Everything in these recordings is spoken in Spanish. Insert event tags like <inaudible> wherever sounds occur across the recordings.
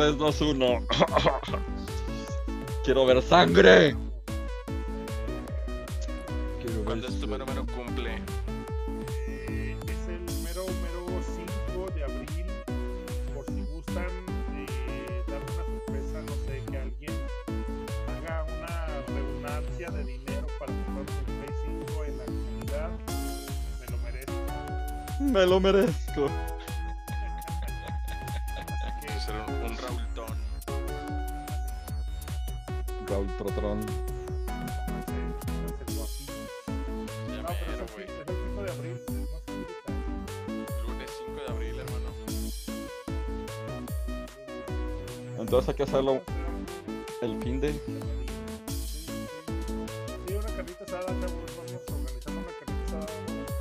3, 2, 1. Quiero ver sangre. Hacerlo el fin de. Sí, una carnita asada, chavos. Vamos organizando una carnita asada.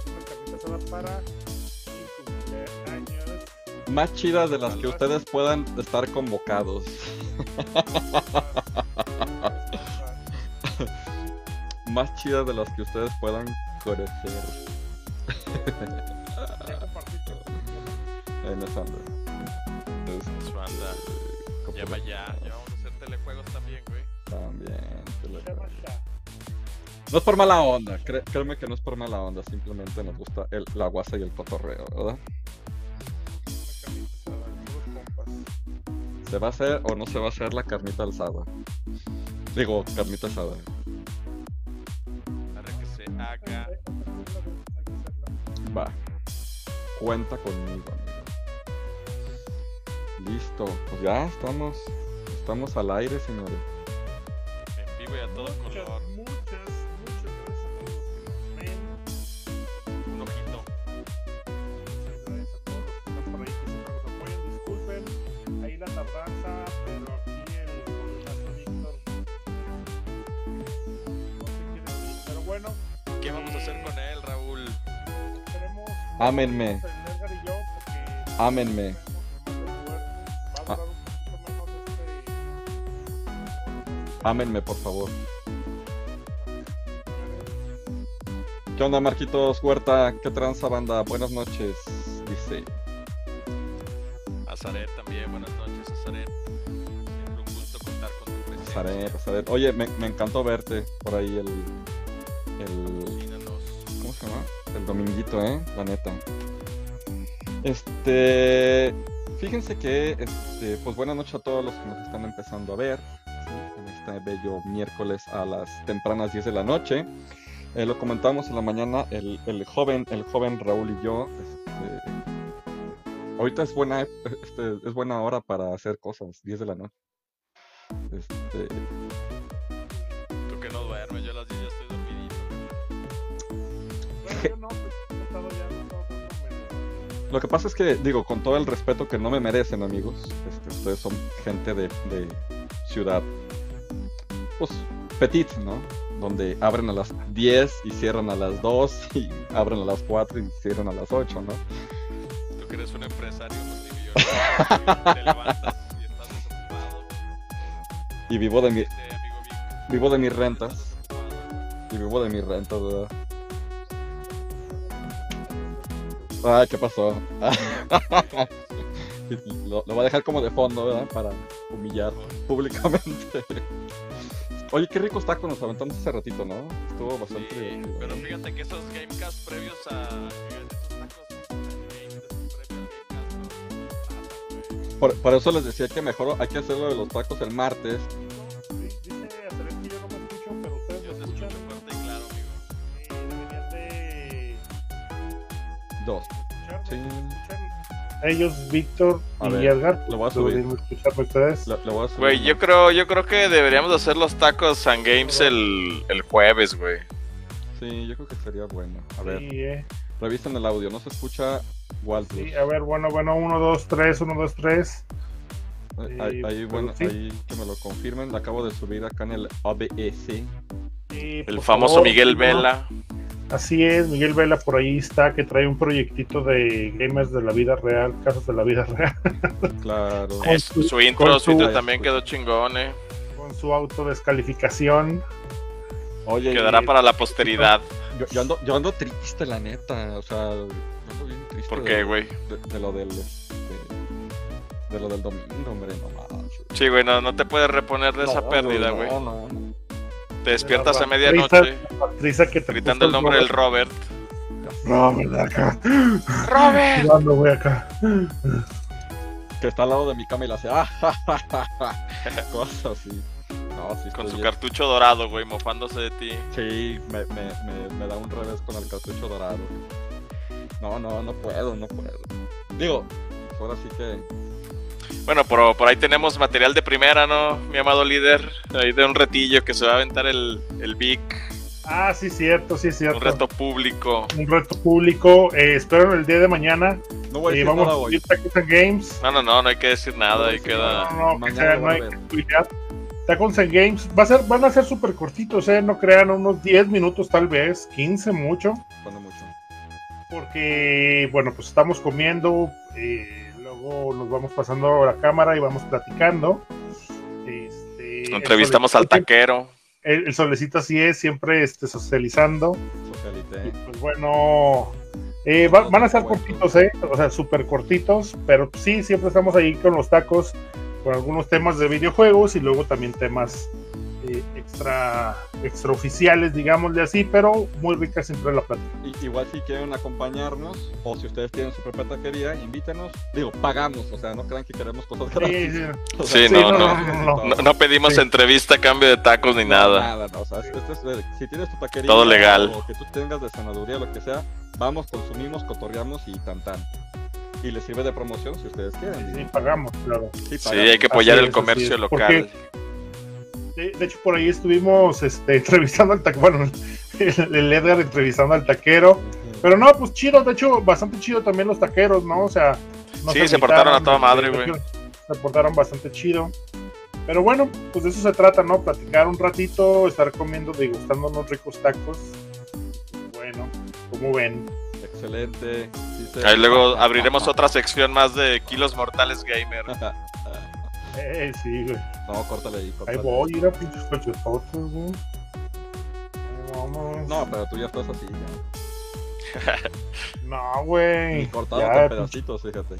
Una carnita asada para mi cumpleaños. Más chidas <laughs> de las que ustedes puedan estar convocados. Más chidas de las que ustedes puedan conocer. En esa onda. Entonces, Su anda. ¿cómo Llama ya. Ya vamos a hacer telejuegos también, güey. También. te lo- Llama ya. No es por mala onda, cre- créeme que no es por mala onda, simplemente nos gusta el, la guasa y el cotorreo, ¿verdad? Una carnita asada, puros compas. ¿Se va a hacer o no se va a hacer la carnita alzada? Digo, carnita asada. Para que se haga. Va. Cuenta conmigo, amigo. Listo, pues ya estamos. Estamos al aire, señores. En vivo y a todo Muchas, color. muchas, muchas gracias a todos los que nos ven. Un ojito. Muchas gracias a todos los que están por ahí que siempre nos apoyan. Disculpen ahí la tardanza, pero aquí el golazo Víctor no se quiere ir. Pero bueno, ¿Qué vamos a hacer con él, Raúl? tenemos. Ámenme. el Edgar y yo, porque Ámenme. Ámenme, por favor. ¿Qué onda, Marquitos Huerta? ¿Qué tranza, banda? Buenas noches, dice. Azaret también. Buenas noches, Azaret. Siempre un gusto contar con tu presencia. Pasaré, pasaré. Oye, me, me encantó verte por ahí el. El. ¿Cómo se llama? El dominguito, ¿eh? La neta. Este. Fíjense que, este, pues buenas noches a todos los que nos están empezando a ver. Este bello miércoles a las tempranas 10 de la noche. Eh, lo comentamos en la mañana, el, el joven, el joven Raúl y yo. Este, ahorita es buena, este, es buena hora para hacer cosas, 10 de la noche. Este, Tú que no duermes, yo a las 10 ya estoy dormidito. Bueno, yo no, pues, ya, Lo que pasa es que, digo, con todo el respeto que no me merecen, amigos, este, ustedes son gente de, de ciudad, pues, petit, ¿no? Donde abren a las 10 y cierran a las 2 <laughs> y abren a las 4 y cierran a las 8, ¿no? Tú que eres un empresario multimillonario. te levantas y estás desocupado. Y vivo de, mi, Este vivo de mis rentas, y vivo de mis rentas, ¿verdad? Ay, ¿qué pasó? <laughs> lo, lo voy a dejar como de fondo, ¿verdad? Para humillar públicamente. Oye, qué ricos tacos nos aventamos hace ratito, ¿no? Estuvo bastante Sí, pero fíjate que esos Gamecast previos a. Por, por eso les decía que mejor hay que hacerlo de los tacos el martes. Dice Azaret que yo no me escucho, pero ustedes güey. Yo me te escuchan. escucho fuerte y claro, amigo. Y deberían de Dos. Sí. Ellos, Víctor y ver, Edgar, lo voy a subir. deberían escucharme ustedes. Le, le voy a subir Güey, yo creo, yo creo que deberíamos hacer los tacos and games el, el jueves, güey. Sí, yo creo que sería bueno. A ver, Sí, eh. revisen el audio. No se escucha Walter. Sí, a ver, bueno, bueno, 1, 2, 3, 1, 2, 3. Eh, sí, ahí, ahí, bueno, sí. ahí que me lo confirmen. Lo acabo de subir acá en el OBS. El famoso Miguel Vela. Así es, Miguel Vela por ahí está, que trae un proyectito de gamers de la vida real, casos de la vida real, <laughs> Claro. Su- su intro, con su intro también quedó chingón, eh. con su autodescalificación. Oye, Quedará y- para la posteridad. yo, yo ando, yo ando triste, la neta. O sea, yo ando bien triste. ¿Por qué, güey? De, de lo del. este, de lo del domingo, hombre, no manches. Sí, güey, no, no te puedes reponer de esa pérdida, güey. No, no, no. Te despiertas a La medianoche la gritando el nombre del Robert. Robert acá. ¡Robert! Jugando, güey, acá. Que está al lado de mi cama y le hace, ah, ja, ja, ja, ja". cosas así. No, sí, Con su bien. cartucho dorado, güey, mofándose de ti. Sí, me, me, me, me da un revés con el cartucho dorado. No, no, no puedo, no puedo. Digo, ahora sí que. Bueno, por, por ahí tenemos material de primera, ¿no? Mi amado líder. Ahí de un retillo que se va a aventar el, el Vic. Ah, sí, cierto, sí, cierto. Un reto público. Un reto público. Eh, espero el día de mañana. No voy a Eh, decir vamos nada a hoy. and Games. No, no, no, no hay que decir nada. Ahí Sí, queda. No, no, que Mañana sea, no a hay que and Games. Va a ser, van a ser súper cortitos, ¿eh? No crean, unos 10 minutos tal vez, 15 mucho. Cuando mucho. Porque, bueno, pues estamos comiendo. eh, luego nos vamos pasando a la cámara y vamos platicando. Este, Entrevistamos al taquero. El, el solecito así es, siempre este, socializando. Y pues bueno, eh, va- van a ser cortitos, ¿eh? O sea, súper cortitos, pero sí, siempre estamos ahí con los tacos, con algunos temas de videojuegos y luego también temas extra, extraoficiales, digámosle así, pero muy ricas siempre la plática. Y- igual si quieren acompañarnos, o si ustedes tienen su propia taquería, invítenos. Digo, pagamos, o sea, no crean que queremos cosas Sí, gratis. sí. O sea, Sí, no, no. <laughs> no, No, no pedimos Sí. entrevista cambio de tacos ni No, nada. Nada, no, o sea, esto es, si tienes tu taquería Todo legal. o que tú tengas de sanaduría, lo que sea, vamos, consumimos, cotorreamos y tan tan. Y les sirve de promoción si ustedes quieren. Sí, digo. pagamos, claro. Sí, Sí, pagamos. hay que apoyar Así el comercio es. local. De, de hecho, por ahí estuvimos este, <laughs> entrevistando al taquero, bueno, el, el Edgar entrevistando al taquero. Pero no, pues chido, de hecho, bastante chido también los taqueros, ¿no? O sea, no Sí, se portaron a toda agüitaron, madre, güey. Se portaron bastante chido. Pero bueno, pues de eso se trata, ¿no? Platicar un ratito, estar comiendo, degustando unos ricos tacos. Bueno, como ven. Excelente. sí Ahí luego abriremos otra sección más de Kilos Mortales Gamer. <laughs> Eh, sí, güey. No, córtale ahí. Ahí córtale. voy, ir a pinches cochetotes, güey. Ahí Vamos. No, pero tú ya estás así, ya. <laughs> No, güey. Y cortado Ya, con pinche, pedacitos, fíjate.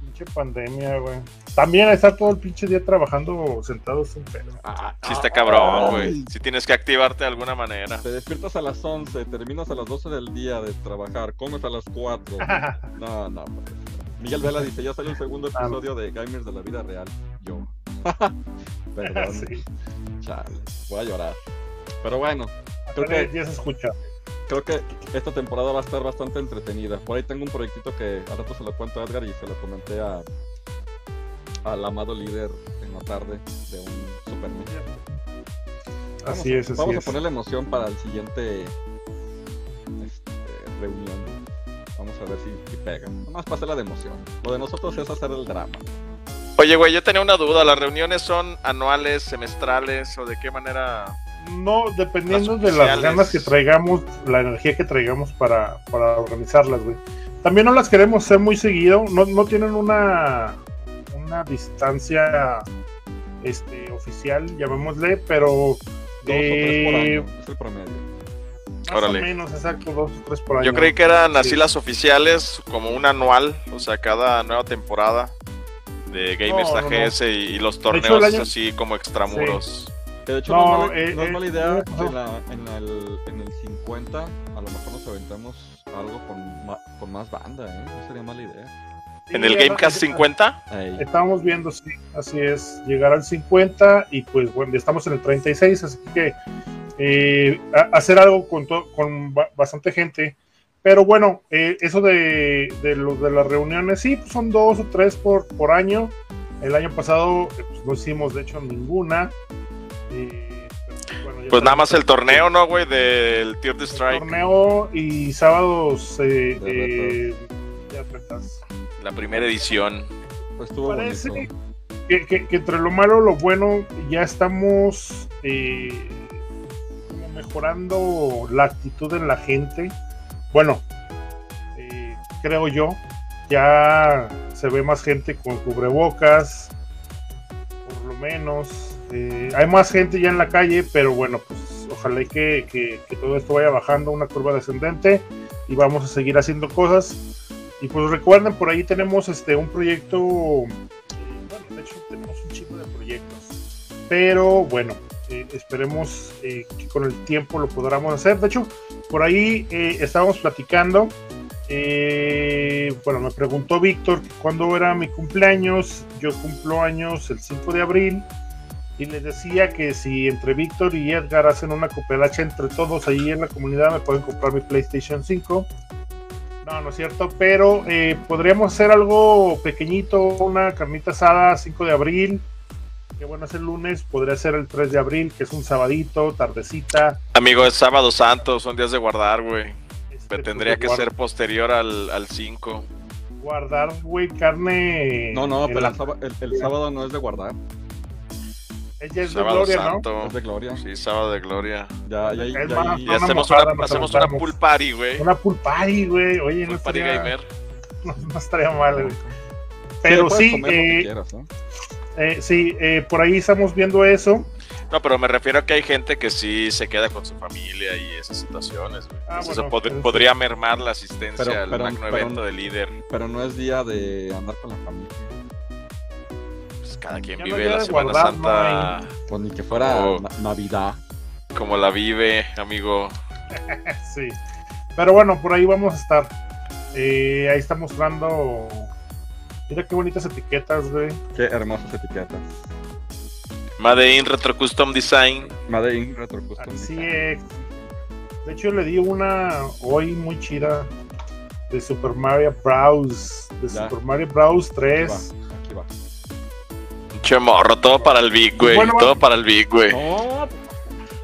pinche pandemia, güey. También estar todo el pinche día trabajando sentado es un pedo. Ah, Sí está cabrón, ay. güey. Sí tienes que activarte de alguna manera. Te despiertas a las 11, terminas a las 12 del día de trabajar, comes a las 4. <laughs> No, no, pues. Miguel <laughs> Vela dice, ya salió el segundo Ah. episodio de Gamers de la vida real. Yo. <laughs> Perdón, sí. chale, voy a llorar. Pero bueno, creo que, días se escucha. creo que esta temporada va a estar bastante entretenida. Por ahí tengo un proyectito que al rato se lo cuento a Edgar y se lo comenté a al amado líder en la tarde de un Super. Vamos Así es, así Vamos es. a ponerle emoción para el siguiente este, reunión. Vamos a ver si, si pega. Nomás para hacerla de emoción. Lo de nosotros es hacer el drama. Oye, güey, yo tenía una duda. ¿Las reuniones son anuales, semestrales o de qué manera? No, dependiendo Las de las ganas que traigamos, la energía que traigamos para, para organizarlas, güey. También no las queremos hacer muy seguido, no, no tienen una, una distancia este, oficial, llamémosle, pero Dos o tres por año. Es el promedio. Más Órale. o menos, exacto, dos o tres por año. Yo creí que eran así Sí. las oficiales, como un anual, o sea, cada nueva temporada de Gamers No, no, no. AGS y, y los hecho, torneos año- así como extramuros. Que de hecho No, no, es mala, eh, no es eh, mala idea eh, en, la- en el, en el 50 a lo mejor nos aventamos algo con, ma- con más banda, ¿eh? No sería mala idea. Sí, ¿En el Gamecast ya- 50? Ey, Estábamos viendo, sí, así es, llegar al 50 y pues bueno, ya estamos en el 36, así que eh, a- hacer algo con, to- con ba- bastante gente. Pero bueno, eh, eso de, de los de las reuniones, sí, pues son dos o tres por, por año. El año pasado eh, pues, no hicimos, de hecho, ninguna. Eh, pero, bueno, Pues nada más el torneo, ¿no, güey? Del Tier de el Strike. torneo y sábados eh, De eh, de. La primera edición. pues estuvo Parece que, que- que entre lo malo lo bueno ya estamos eh, mejorando la actitud en la gente. Bueno, eh, creo yo, ya se ve más gente con cubrebocas, por lo menos. Eh, hay más gente ya en la calle, pero bueno, pues ojalá que, que, todo esto vaya bajando una curva descendente y vamos a seguir haciendo cosas. Y pues recuerden, por ahí tenemos este un proyecto, eh, bueno, de hecho tenemos un chico de proyectos, pero bueno, eh, esperemos eh, que con el tiempo lo podamos hacer. De hecho, por ahí eh, estábamos platicando. bueno, me preguntó Víctor cuándo era mi cumpleaños. Yo cumplo años el 5 de abril. Y les decía que si entre Víctor y Edgar hacen una cooperacha entre todos ahí en la comunidad, me pueden comprar mi PlayStation 5. No, no es cierto, pero podríamos hacer algo pequeñito, una carnita asada 5 de abril, que bueno, es el lunes, podría ser el 3 de abril, que es un sabadito, tardecita. Amigo, es sábado santo, son días de guardar, güey. este, Tendría que pues, ser posterior al, al 5. Guardar, güey, carne. No, no, pero el, sábado- el- el sábado no es de guardar, Ella es de Sábado gloria, ¿no? santo. es de gloria. Sí, sábado de gloria. Ya, ya, ya, más, Y Una hacemos mojada una, hacemos una pool party, güey. Una pool party, güey. Oye, no Pool party estaría, gamer. <laughs> no, no estaría mal, güey. Pero sí, eh, quieras, ¿no? Eh, sí, eh, por ahí estamos viendo eso. No, pero me refiero a que hay gente que sí se queda con su familia y esas situaciones, güey. Ah, bueno, eso pod- sí. podría mermar la asistencia Pero- al pero- magno pero- evento de líder. Pero no es día de andar con la familia. Pues cada quien Ya no vive la Semana guardar, Santa Pues ni que fuera Oh. na- Navidad. como la vive, amigo. <laughs> Sí. Pero bueno, por ahí vamos a estar. Eh, ahí está mostrando. Mira qué bonitas etiquetas, güey. Qué hermosas etiquetas. Made in Retro Custom Design. Made in Retro Custom Así Design. es. De hecho, le di una hoy muy chida de Super Mario Bros. De Ya. Super Mario Bros. Aquí 3. va, aquí va. Che morro, todo para el Big, güey. Bueno, todo para el Big, güey. No,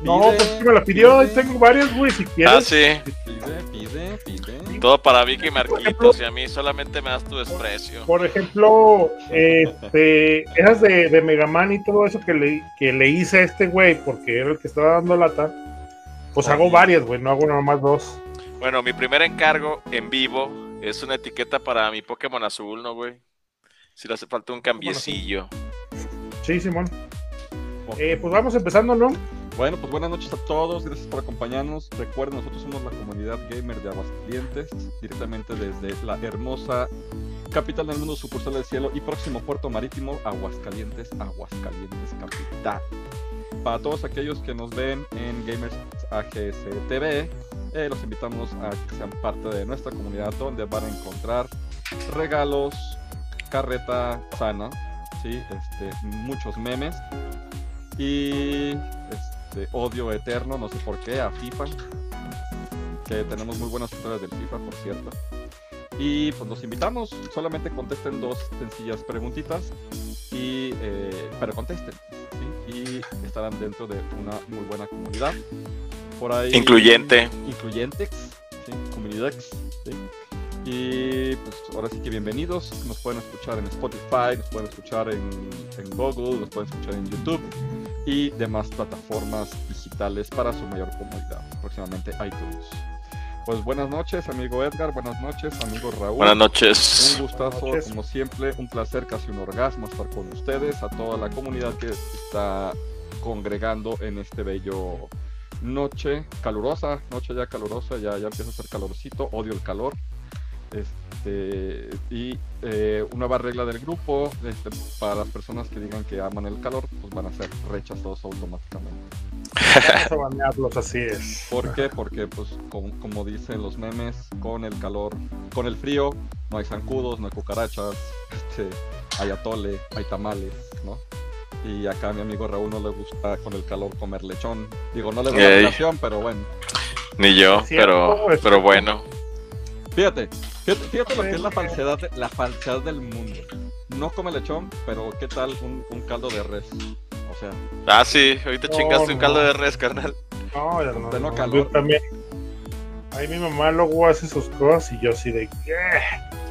No, pues que me la pidió. Pide, tengo varias, güey. Si quieres. Ah, sí. Pide, pide, pide. Todo para Vicky y Marquitos. Y a mí solamente me das tu desprecio. Por ejemplo, este, esas de, de Mega Man y todo eso que le, que le hice a este güey, porque era el que estaba dando lata, pues hago varias, güey, no hago nada más dos. Bueno, mi primer encargo en vivo es una etiqueta para mi Pokémon azul, ¿no, güey? Si le hace falta un cambiecillo. Sí, Simón. Eh, pues vamos empezando, ¿no? Bueno, pues buenas noches a todos, gracias por acompañarnos. Recuerden, nosotros somos la comunidad gamer de Aguascalientes, directamente desde la hermosa capital del mundo, sucursal del cielo y próximo puerto marítimo, Aguascalientes, Aguascalientes capital. Para todos aquellos que nos ven en Gamers AGS TV, eh, los invitamos a que sean parte de nuestra comunidad donde van a encontrar regalos, carreta sana, ¿sí? este, muchos memes y este, odio eterno, no sé por qué, a FIFA. Que tenemos muy buenas historias del FIFA, por cierto. Y pues los invitamos, solamente contesten dos sencillas preguntitas, y, eh, pero contesten, ¿sí? y estarán dentro de una muy buena comunidad. Por ahí, Incluyente. Incluyentex, ¿sí? Comunidex, ¿sí? Y pues ahora sí que bienvenidos. Nos pueden escuchar en Spotify, nos pueden escuchar en, en Google, nos pueden escuchar en YouTube y demás plataformas digitales para su mayor comodidad. Próximamente iTunes. Pues buenas noches, amigo Edgar. Buenas noches, amigo Raúl. Buenas noches. Un gustazo, noches. como siempre, un placer, casi un orgasmo estar con ustedes, a toda la comunidad que está congregando en este bello noche calurosa, noche ya calurosa, ya, ya empieza a ser calorcito, odio el calor. Este, y eh, una nueva regla del grupo, este, para las personas que digan que aman el calor, pues van a ser rechazados automáticamente. Vamos a banearlos, así es. ¿Por qué? Porque, pues, como, como dicen los memes, con el calor, con el frío, no hay zancudos, no hay cucarachas, <laughs> este, hay atole, hay tamales, ¿no? Y acá a mi amigo Raúl no le gusta con el calor comer lechón. Digo, no le doy la relación, pero bueno. Ni yo, pero, pero bueno. Fíjate, fíjate, fíjate lo que es la falsedad, de- la falsedad del mundo. No come lechón, pero ¿qué tal un, un caldo de res? O sea, Ah, sí, ahorita No, chingaste un caldo de res, carnal. No, ya no, no calor. yo también. Ahí mi mamá luego hace sus cosas y yo así de ¿qué?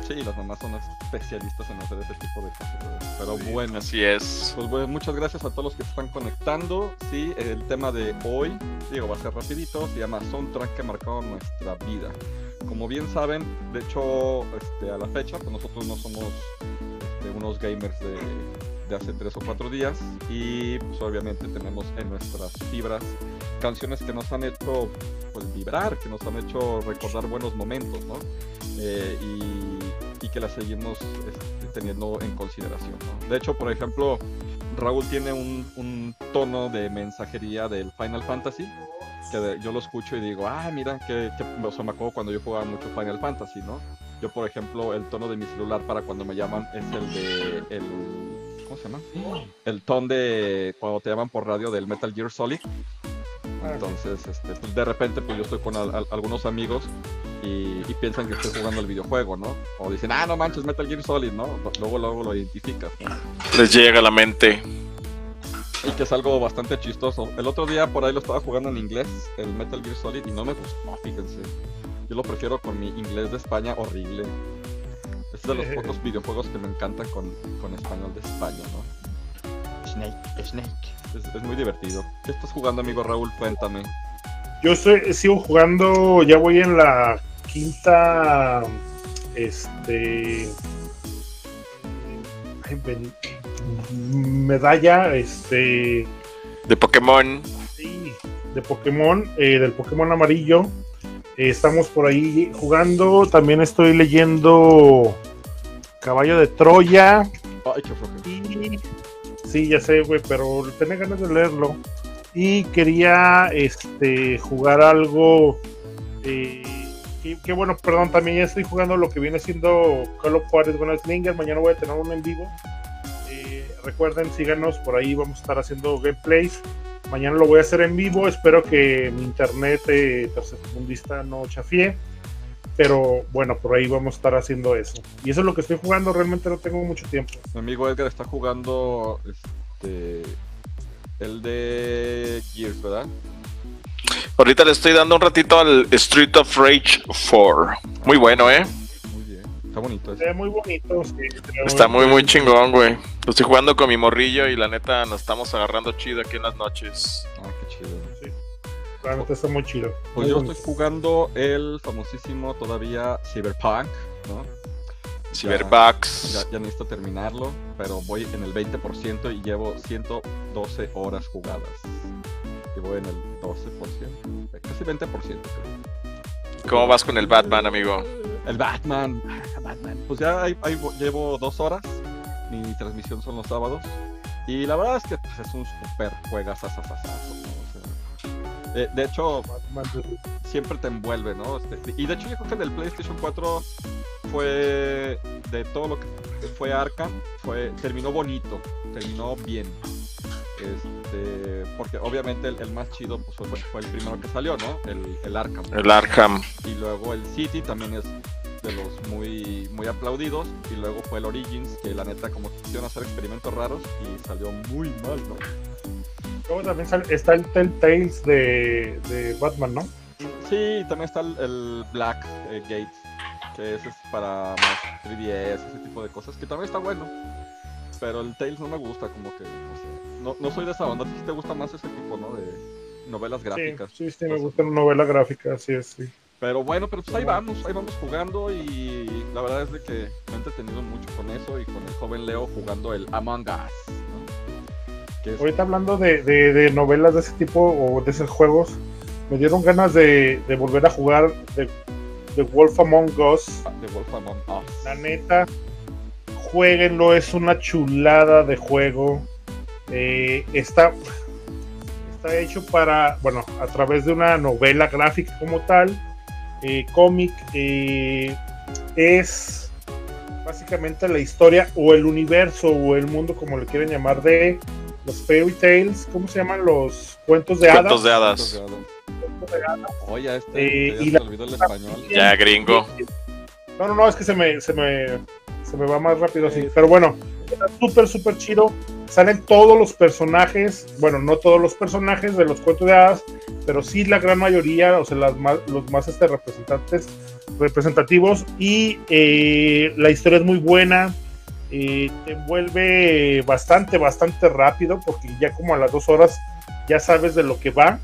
sí, las mamás son especialistas en hacer ese tipo de cosas. Pero bueno, Así es. Pues bueno, muchas gracias a todos los que se están conectando. Sí, el tema de hoy, digo, va a ser rapidito, se llama Soundtrack que marcaron nuestra vida. Como bien saben, de hecho, este, a la fecha, pues nosotros no somos este, unos gamers de, de hace tres o cuatro días y pues obviamente tenemos en nuestras fibras canciones que nos han hecho pues vibrar, que nos han hecho recordar buenos momentos, ¿no? Eh, y, que las seguimos este, teniendo en consideración. De hecho, por ejemplo, Raúl tiene un tono de mensajería del Final Fantasy que de- yo lo escucho y digo, ah, mira, que, o sea, me acuerdo cuando yo jugaba mucho Final Fantasy, ¿no? Yo, por ejemplo, el tono de mi celular para cuando me llaman es el de, el, ¿cómo se llama? El tono de cuando te llaman por radio del Metal Gear Solid. Ah, Entonces, este, pues de repente, pues yo estoy con al- al- algunos amigos y, y piensan que estoy jugando el videojuego, ¿no? O dicen, ah, no manches, Metal Gear Solid, ¿no? Luego, luego lo identificas, ¿no? Les llega a la mente. Y que es algo bastante chistoso. El otro día por ahí lo estaba jugando en inglés, el Metal Gear Solid, y no me gustó, fíjense. Yo lo prefiero con mi inglés de España horrible. Es de los pocos videojuegos que me encantan con, con español de España, ¿no? Snake, Snake. Es, es muy divertido. ¿Qué estás jugando, amigo Raúl? Cuéntame. Yo estoy, sigo jugando, ya voy en la quinta este ay, ven- medalla este De Pokémon. sí, de Pokémon, eh, del Pokémon amarillo. Eh, estamos por ahí jugando. También estoy leyendo Caballo de Troya. Ay, qué flojera. Y sí, ya sé, güey, pero tenía ganas de leerlo. Y quería este jugar algo. eh, que, que bueno, perdón, también ya estoy jugando lo que viene siendo Call of Juarez Slinger. Mañana voy a tener uno en vivo. Recuerden, síganos por ahí, vamos a estar haciendo gameplays. Mañana lo voy a hacer en vivo. Espero que mi internet eh, tercermundista no chafie. Pero bueno, por ahí vamos a estar haciendo eso. Y eso es lo que estoy jugando. Realmente no tengo mucho tiempo. Mi amigo Edgar está jugando este el de Gears, ¿verdad? Ahorita le estoy dando un ratito al Street of Rage 4. Muy bueno, ¿eh? Está bonito ve muy bonito. sí, Está muy, muy chingón, güey. Lo estoy jugando con mi morrillo y la neta nos estamos agarrando chido aquí en las noches. Ah, qué chido. Sí. La neta está muy chido. Pues Muy yo bonito. estoy jugando el famosísimo todavía Cyberpunk, ¿no? Cyberbucks. Ya, ya necesito terminarlo, pero voy en el 20% y llevo 112 horas jugadas. Y voy en el 12%, casi 20%. creo. ¿Cómo vas con el Batman, amigo? El Batman, ah, Batman. Pues ya vo- llevo dos horas. Mi transmisión son los sábados. Y la verdad es que pues, es un super juegazazazazazo, ¿no? O sea, eh, de hecho, Batman siempre te envuelve, ¿no? Este, y de hecho yo creo que en el PlayStation 4 fue de todo lo que fue Arkham, fue terminó bonito, terminó bien. Este, porque obviamente el, el más chido pues, fue, fue el primero que salió, ¿no? El, el Arkham. El Arkham. Y luego el City también es de los muy muy aplaudidos y luego fue el Origins que la neta como que quisieron hacer experimentos raros y salió muy mal, ¿no? Luego también sale- está el Telltales de, de Batman, ¿no? Sí, también está el, el Black eh, Gate, que ese es para más 3DS, ese tipo de cosas, que también está bueno. Pero el Tales no me gusta, como que, no sé. No, no soy de esa onda, ¿a ti sí te gusta más ese tipo, ¿no? De novelas gráficas. Sí, sí, sí, me gusta una novela gráfica, así es, sí. Pero bueno, pero pues ahí vamos, ahí vamos jugando y la verdad es de que me he entretenido mucho con eso y con el joven Leo jugando el Among Us, ¿no? Que es Ahorita hablando de, de- de novelas de ese tipo o de esos juegos, me dieron ganas de, de volver a jugar The, The Wolf Among Us. de Wolf Among Us. La neta, jueguenlo, es una chulada de juego. Eh, está, está hecho para, bueno, a través de una novela gráfica como tal, eh, cómic, eh, es básicamente la historia o el universo o el mundo, como le quieren llamar, de los fairy tales, ¿cómo se llaman? Los cuentos de Cuentos de hadas. hadas. Cuentos de hadas. Oye, a este Eh, ya y se la- olvidó el español. Ya, gringo. No, no, no, es que se me, se me, se me va más rápido así. Pero bueno, está súper, súper chido. Salen todos los personajes, bueno, no todos los personajes de los cuentos de hadas, pero sí la gran mayoría, o sea, las más, los más este, representantes, representativos. Y eh, la historia es muy buena. eh, te envuelve bastante, bastante rápido, porque ya como a las dos horas ya sabes de lo que va.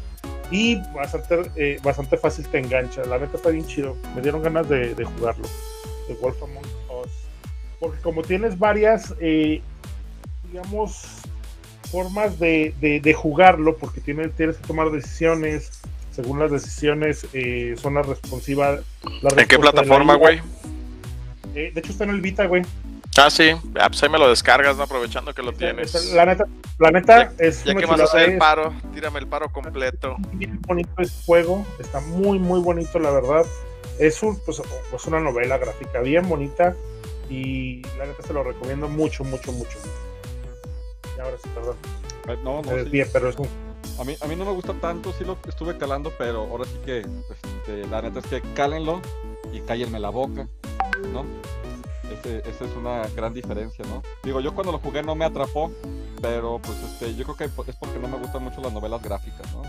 Y bastante, eh, bastante fácil te engancha. La neta está bien chido. Me dieron ganas de, de jugarlo. De Wolf Among Us. Porque como tienes varias, eh, digamos, formas de, de- de jugarlo, porque tienes, tienes que tomar decisiones. Según las decisiones, eh, son las responsivas. ¿En qué plataforma, güey? Eh, de hecho, está en el Vita, güey. Ah, sí. Ah, pues ahí me lo descargas, ¿no? Aprovechando que lo tienes. Está- La neta, la neta es Ya que vas a hacer el paro, tírame el paro completo. bien bonito este juego, está muy muy bonito la verdad. Es un pues, es una novela gráfica bien bonita y la neta se lo recomiendo mucho mucho mucho. Ahora sí, perdón, Eh, No, no, me sí. desvié, pero es un A mí, a mí no me gusta tanto, sí lo estuve calando, pero ahora sí que este, la neta es que cálenlo y cállenme la boca, ¿no? Ese- esa es una gran diferencia, ¿no? Digo, yo cuando lo jugué no me atrapó, pero pues este, yo creo que es porque no me gustan mucho las novelas gráficas, ¿no?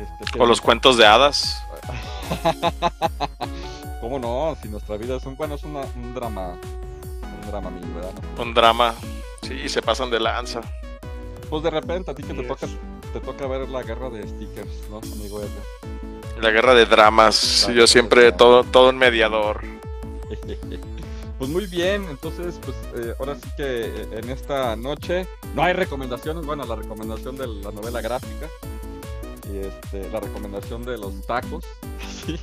Este, O los cuentos de hadas. <laughs> ¿Cómo no? Si nuestra vida es un, bueno, es una- un drama, un drama mío, ¿verdad? no? Un drama. Sí, se pasan de lanza. Pues de repente a ti que te toca, te toca ver la guerra de stickers, ¿no, amigo Edgar? La guerra de dramas. Yo siempre todo, todo un mediador. <laughs> Pues muy bien, entonces pues eh, ahora sí que eh, en esta noche no hay recomendaciones, bueno, la recomendación de la novela gráfica y este, la recomendación de los tacos, <laughs> sí,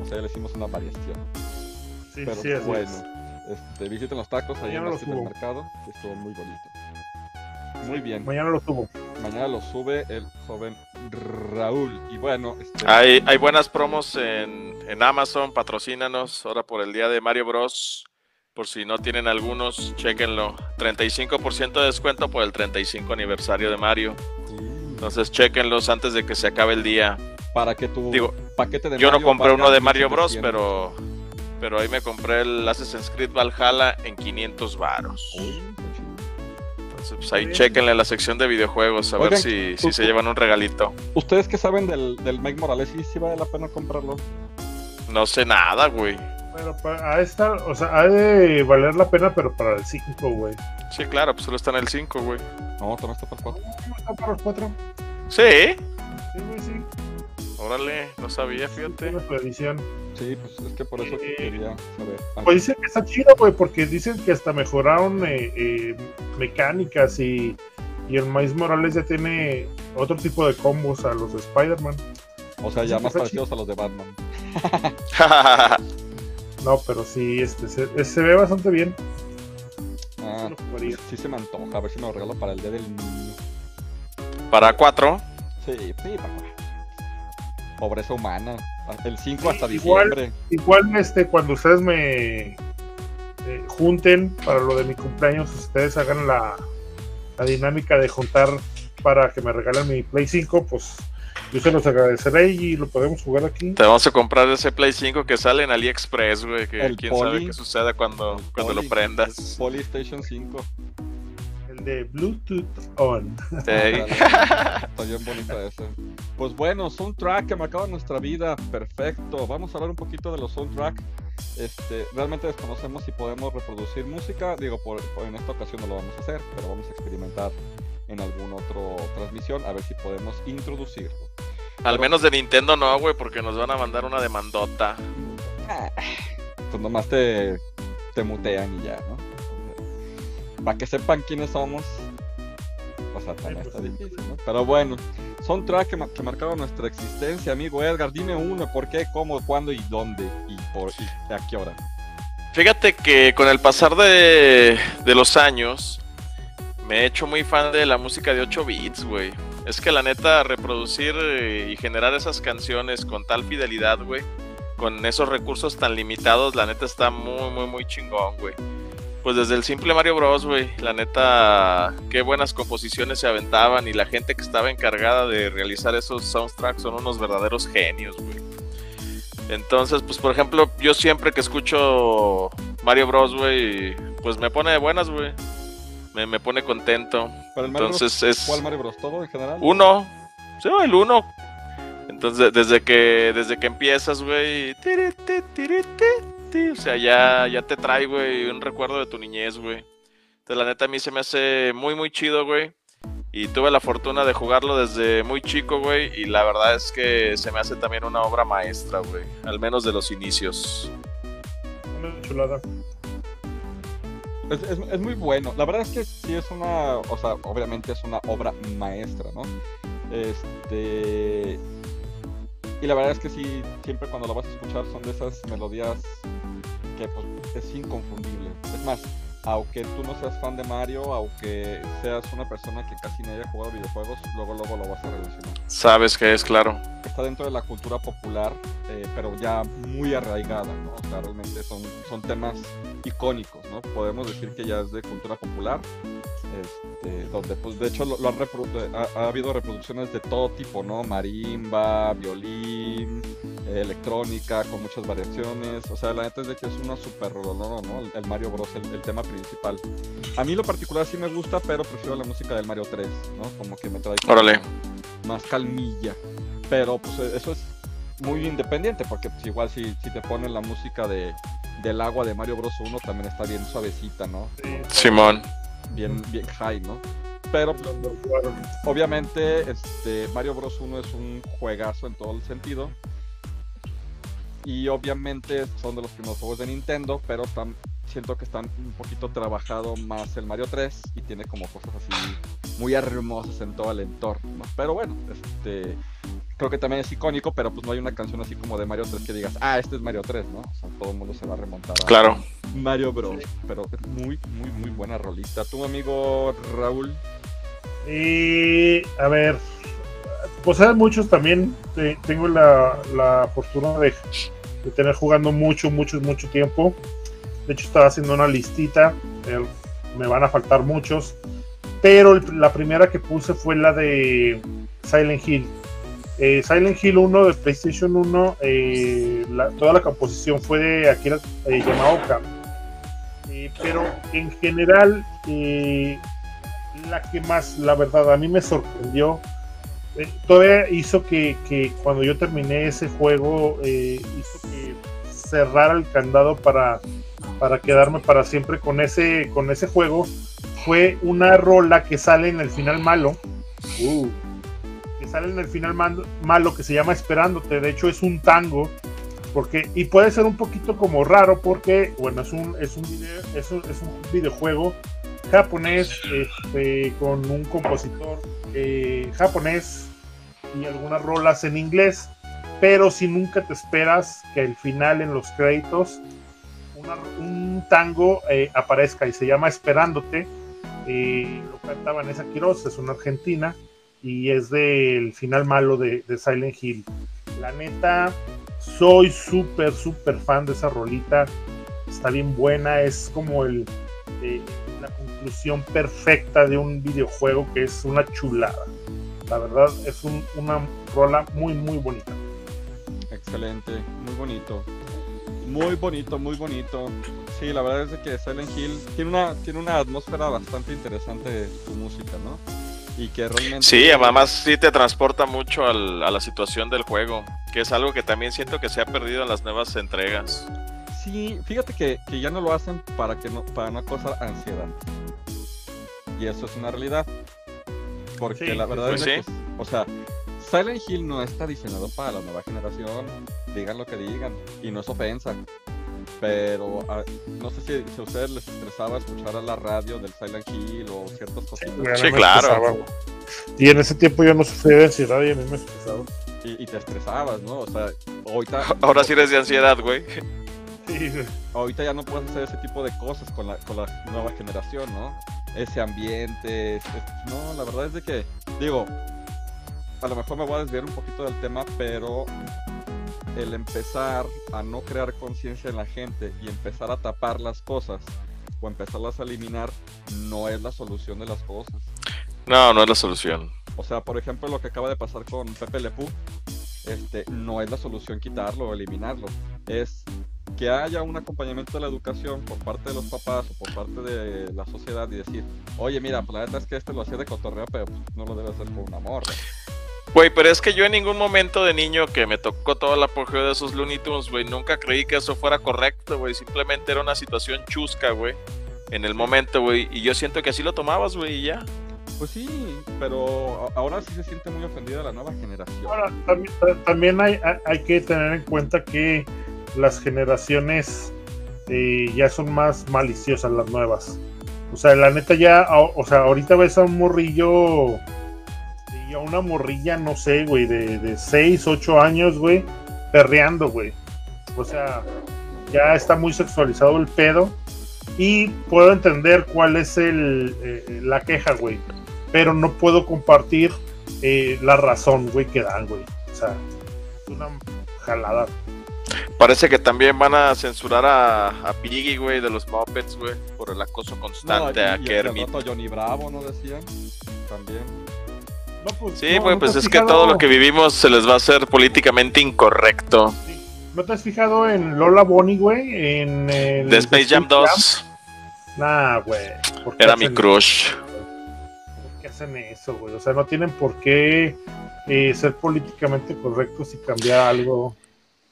o sea, le hicimos una variación, sí, pero sí, bueno, es. Este, visiten los tacos ahí en Mañana la los cita del subo. mercado, que estuvo muy bonito. Muy bien, Mañana lo tuvo. mañana lo sube el joven Raúl y bueno, este, Hay, hay buenas promos en, en Amazon, patrocínanos ahora por el día de Mario Bros. Por si no tienen algunos, chequenlo. 35% de descuento por el 35 aniversario de Mario. Entonces chequenlos antes de que se acabe el día. para que tu Digo, paquete de Yo no Mario compré valga uno de Mario Bros, 1700. pero pero ahí me compré el Assassin's Creed Valhalla en 500 varos. Chido. Entonces, pues ahí chequenle la sección de videojuegos a ver si, si se llevan un regalito. ¿Ustedes qué saben del, del Mike Morales? ¿Sí, sí vale la pena comprarlo? No sé nada, güey. Bueno, pa- a esta, o sea, ha de valer la pena, pero para el 5, güey. Sí, claro, pues solo está en el 5, güey. No, también está para el 4. ¿Está para los 4? Sí, Sí, güey, sí. Órale, no sabía, fíjate. Tiene su edición. Sí, pues es que por eso Eh, quería saber. Pues dicen que está chido, güey, porque dicen que hasta mejoraron eh, eh, mecánicas y, y el Maíz Morales ya tiene otro tipo de combos a los de Spider-Man. o sea, ya más parecidos a los de Batman. No, pero sí, este, se, se ve bastante bien. Ah, Sí se me antoja, a ver si me lo regalo para el día del niño. Para 4. Sí, sí, papá. Pobreza humana. El 5 hasta igual. diciembre. Igual, este, cuando ustedes me eh, junten para lo de mi cumpleaños, ustedes hagan la, la dinámica de juntar para que me regalen mi Play 5, pues yo se los agradeceré y lo podemos jugar aquí. Te vamos a comprar ese Play 5 que sale en AliExpress, güey. Que El quién sabe qué suceda cuando, cuando lo prendas. Polystation 5. De Bluetooth On. Ey. <laughs> <laughs> Está bien bonita esa. Pues bueno, soundtrack que marcaba nuestra vida. Perfecto. Vamos a hablar un poquito de los soundtrack. Este, realmente desconocemos si podemos reproducir música. Digo, por, por- en esta ocasión no lo vamos a hacer, pero vamos a experimentar en alguna otra transmisión a ver si podemos introducirlo. Al menos de Nintendo no, güey, porque nos van a mandar una demandota. Pues nomás te, te mutean y ya, ¿no? Para que sepan quiénes somos. O sea, también está pues, difícil, ¿no? Pero bueno, son tracks que, que marcaron nuestra existencia, amigo Edgar. Dime uno, ¿por qué, cómo, cuándo y dónde? Y, por, y a qué hora. Fíjate que con el pasar de, de los años me he hecho muy fan de la música de 8 bits, güey. Es que la neta, reproducir eh, y generar esas canciones con tal fidelidad, güey, con esos recursos tan limitados, la neta está muy, muy, muy chingón, güey. Pues desde el simple Mario Bros, güey, la neta, qué buenas composiciones se aventaban y la gente que estaba encargada de realizar esos soundtracks son unos verdaderos genios, güey. Entonces, pues por ejemplo, yo siempre que escucho Mario Bros, güey, pues me pone de buenas, güey. Me, me pone contento. Pero el Mario Bros, Entonces es ¿Cuál Mario Bros? ¿Todo en general? uno. Sí, el uno. Entonces, desde que desde que empiezas, güey, tiri, ti, tiri, o sea, ya, ya te trae, güey, un recuerdo de tu niñez, güey. Entonces, la neta, a mí se me hace muy, muy chido, güey. Y tuve la fortuna de jugarlo desde muy chico, güey. Y la verdad es que se me hace también una obra maestra, güey. Al menos de los inicios. Una chulada. Es, es- es muy bueno. La verdad es que sí es una, o sea, obviamente es una obra maestra, ¿no? Este y la verdad es que sí, siempre cuando la vas a escuchar son de esas melodías que pues es inconfundible. Es más, aunque tú no seas fan de Mario, aunque seas una persona que casi no haya jugado videojuegos, luego luego lo vas a relacionar. Sabes que es claro. Está dentro de la cultura popular, eh, pero ya muy arraigada, ¿no? O sea, realmente son, son temas icónicos, ¿no? Podemos decir que ya es de cultura popular, este, donde pues de hecho lo, han ha, ha, habido reproducciones de todo tipo, ¿no? Marimba, violín, electrónica, con muchas variaciones. O sea, la neta es de que es una super rollo, ¿no? El, Mario Bros, el, tema principal. A mí lo particular sí me gusta, pero prefiero la música del Mario 3, ¿no? Como que me trae más calmilla. Pero pues e, eso es muy independiente, porque pues, igual si, si te ponen la música de, del agua de Mario Bros 1 también está bien suavecita, ¿no? Simón. Bien, bien high, ¿no? Pero pues, obviamente este Mario Bros 1 es un juegazo en todo el sentido y obviamente son de los primeros juegos de Nintendo, pero siento que están un poquito trabajado más el Mario 3 y tiene como cosas así muy hermosas en todo el entorno. Pero bueno, este creo que también es icónico, pero pues no hay una canción así como de Mario 3 que digas, ah, este es Mario 3, ¿no? O sea, todo el mundo se va a remontar a claro. Mario Bros. Pero es muy, muy, muy buena rolista. ¿Tu amigo Raúl? Y a ver, pues hay muchos también. tengo la, la fortuna de de tener jugando mucho, mucho, mucho tiempo. De hecho, estaba haciendo una listita. Eh, me van a faltar muchos. Pero la primera que puse fue la de Silent Hill. Eh, Silent Hill 1 de PlayStation 1, eh, toda la composición fue de Akira Yamaoka. pero en general, la que más, la verdad, a mí me sorprendió eh, todavía hizo que, cuando yo terminé ese juego, hizo que cerrara el candado para, para quedarme para siempre con ese, con ese juego. Fue una rola que sale en el final malo. Uh, que sale en el final malo que se llama Esperándote. De hecho, es un tango. Porque, y puede ser un poquito como raro porque, bueno, es un, es un, es un, es un videojuego japonés este, con un compositor eh, japonés y algunas rolas en inglés, pero si nunca te esperas que al final en los créditos un tango eh, aparezca y se llama Esperándote. Eh, lo canta Vanessa Quiroz, es una argentina y es del final malo de, Silent Hill. La neta, soy súper, súper fan de esa rolita. Está bien buena, es como el, la conclusión perfecta de un videojuego que es una chulada. La verdad es una rola muy, muy bonita. Excelente, muy bonito. Muy bonito, muy bonito. Sí, la verdad es que Silent Hill tiene una, tiene una atmósfera bastante interesante su música, ¿no? Y que realmente... Sí, además sí te transporta mucho al, a la situación del juego, que es algo que también siento que se ha perdido en las nuevas entregas. Sí, fíjate que, que ya no lo hacen para que no, para no causar ansiedad. Y eso es una realidad. Porque la verdad pues es que, o sea, Silent Hill no está diseñado para la nueva generación, digan lo que digan, y no es ofensa. Pero ah, no sé si, a ustedes les estresaba escuchar a la radio del Silent Hill o ciertas cosas. Sí, claro. Y en ese tiempo yo no sufría de ansiedad y a mí me estresaba. Y, te estresabas, ¿no? O sea, ahorita. <laughs> Ahora sí eres de ansiedad, güey. Sí. Ahorita ya no puedes hacer ese tipo de cosas con la, con la nueva generación, ¿no? ese ambiente. no, la verdad es de que, digo, a lo mejor me voy a desviar un poquito del tema, pero el empezar a no crear conciencia en la gente y empezar a tapar las cosas o empezarlas a eliminar no es la solución de las cosas. No, no es la solución. O sea, por ejemplo, lo que acaba de pasar con Pepe Lepú, este, no es la solución quitarlo o eliminarlo. Es que haya un acompañamiento de la educación por parte de los papás o por parte de la sociedad y decir, oye, mira, pues la verdad es que este lo hacía de cotorreo, pero pues, no lo debe hacer con un amor. Güey, pero es que yo en ningún momento de niño que me tocó todo el apogeo de esos Looney Tunes, güey, nunca creí que eso fuera correcto, güey. Simplemente era una situación chusca, güey, en el momento, güey. Y yo siento que así lo tomabas, güey, y ya. Pues sí, pero ahora sí se siente muy ofendida la nueva generación. Ahora, también, hay, hay que tener en cuenta que las generaciones eh, ya son más maliciosas las nuevas. O sea, la neta ya, o sea, ahorita ves a un morrillo y a una morrilla, no sé, güey, de, de 6, 8 años, güey, perreando, güey. O sea, ya está muy sexualizado el pedo. Y puedo entender cuál es el, eh, la queja, güey. Pero no puedo compartir eh, la razón, güey, que dan, güey. O sea, es una jalada. Parece que también van a censurar a, a Piggy, güey, de los Muppets, güey, por el acoso No, constante y- a y Kermit. Johnny Bravo, ¿no decían? También. No, pues, Sí, no, güey, ¿no pues has es que todo lo que vivimos se les va a hacer políticamente incorrecto. ¿No te has fijado en Lola Bonnie, güey? En el Space Jam 2 Nah, güey. ¿por qué era mi crush. eso? ¿Por qué hacen eso, güey? O sea, no tienen por qué eh, ser políticamente correctos y cambiar algo.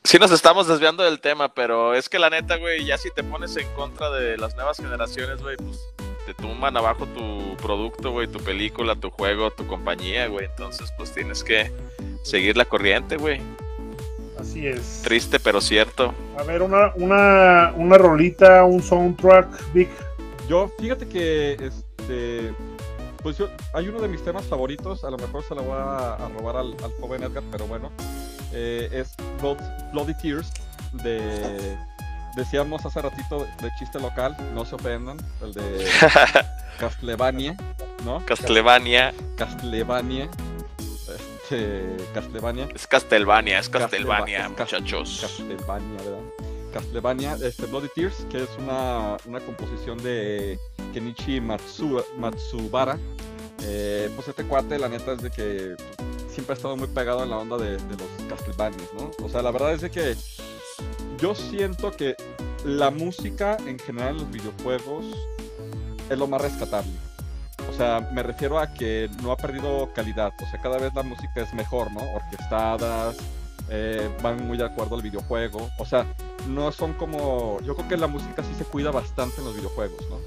Sí nos estamos desviando del tema, pero es que la neta, güey, ya si te pones en contra de las nuevas generaciones, güey, pues te tumban abajo tu producto, güey, tu película, tu juego, tu compañía, güey. Entonces, pues tienes que seguir la corriente, güey. Así es. Triste, pero cierto. A ver, una, una, una rolita, un soundtrack, Big. Yo, fíjate que este. Pues yo, hay uno de mis temas favoritos, a lo mejor se lo voy a, a robar al, al joven Edgar, pero bueno. eh, es Blood- Bloody Tears de. Decíamos hace ratito de chiste local, no se ofendan, el de <laughs> Castlevania, ¿no? Castlevania. Castlevania. Este. Castlevania. Es Castlevania, es Castleva- Castlevania, muchachos. Castlevania, ¿verdad? Castlevania, este, Bloody Tears, que es una, una composición de Kenichi Matsu, Matsubara. Eh, pues este cuate, la neta, es de que siempre ha estado muy pegado en la onda de, de los Castlevanias, ¿no? O sea, la verdad es de que yo siento que la música en general en los videojuegos es lo más rescatable. O sea, me refiero a que no ha perdido calidad. O sea, cada vez la música es mejor, ¿no? Orquestadas, eh, van muy de acuerdo al videojuego. O sea, no son como. Yo creo que la música sí se cuida bastante en los videojuegos, ¿no?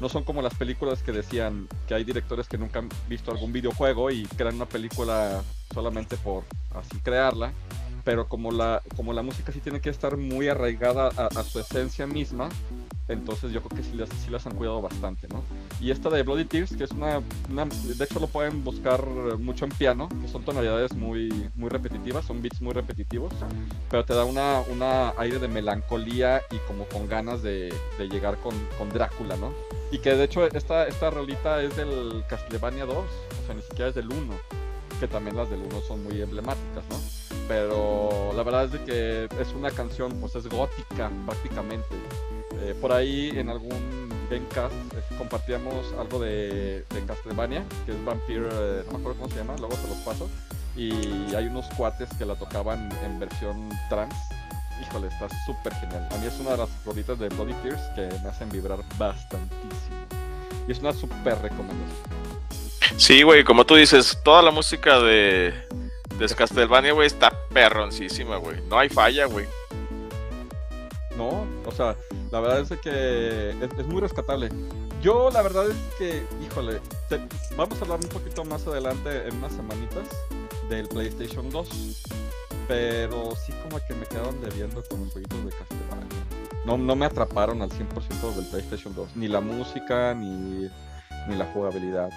No son como las películas que decían que hay directores que nunca han visto algún videojuego y crean una película solamente por así crearla. Pero como la, como la música sí tiene que estar muy arraigada a, su esencia misma, entonces yo creo que sí las, sí las han cuidado bastante, ¿no? Y esta de Bloody Tears, que es una, de hecho lo pueden buscar mucho en piano, que son tonalidades muy, muy repetitivas, son beats muy repetitivos, pero te da una, una aire de melancolía y como con ganas de, de llegar con, con Drácula, ¿no? Y que de hecho esta, esta rolita es del Castlevania 2, o sea, ni siquiera es del 1, que también las del 1 son muy emblemáticas, ¿no? Pero la verdad es de que es una canción, pues es gótica prácticamente. Eh, por ahí en algún Gamecast eh, compartíamos algo de, de Castlevania, que es Vampire, eh, no me acuerdo cómo se llama, luego se los paso. Y hay unos cuates que la tocaban en versión trans. Híjole, está súper genial. A mí es una de las rolitas de Bloody Tears que me hacen vibrar bastantísimo. Y es una súper recomendación. Sí, güey, como tú dices, toda la música de, de Castlevania, güey, está perroncísima, güey. No hay falla, güey. No, o sea, la verdad es que es, muy rescatable. Yo la verdad es que, híjole, vamos a hablar un poquito más adelante en unas semanitas del PlayStation 2. Pero sí como que me quedaron debiendo con los jueguitos de Castlevania. No, no me atraparon al 100% del PlayStation 2. Ni la música, ni, ni la jugabilidad.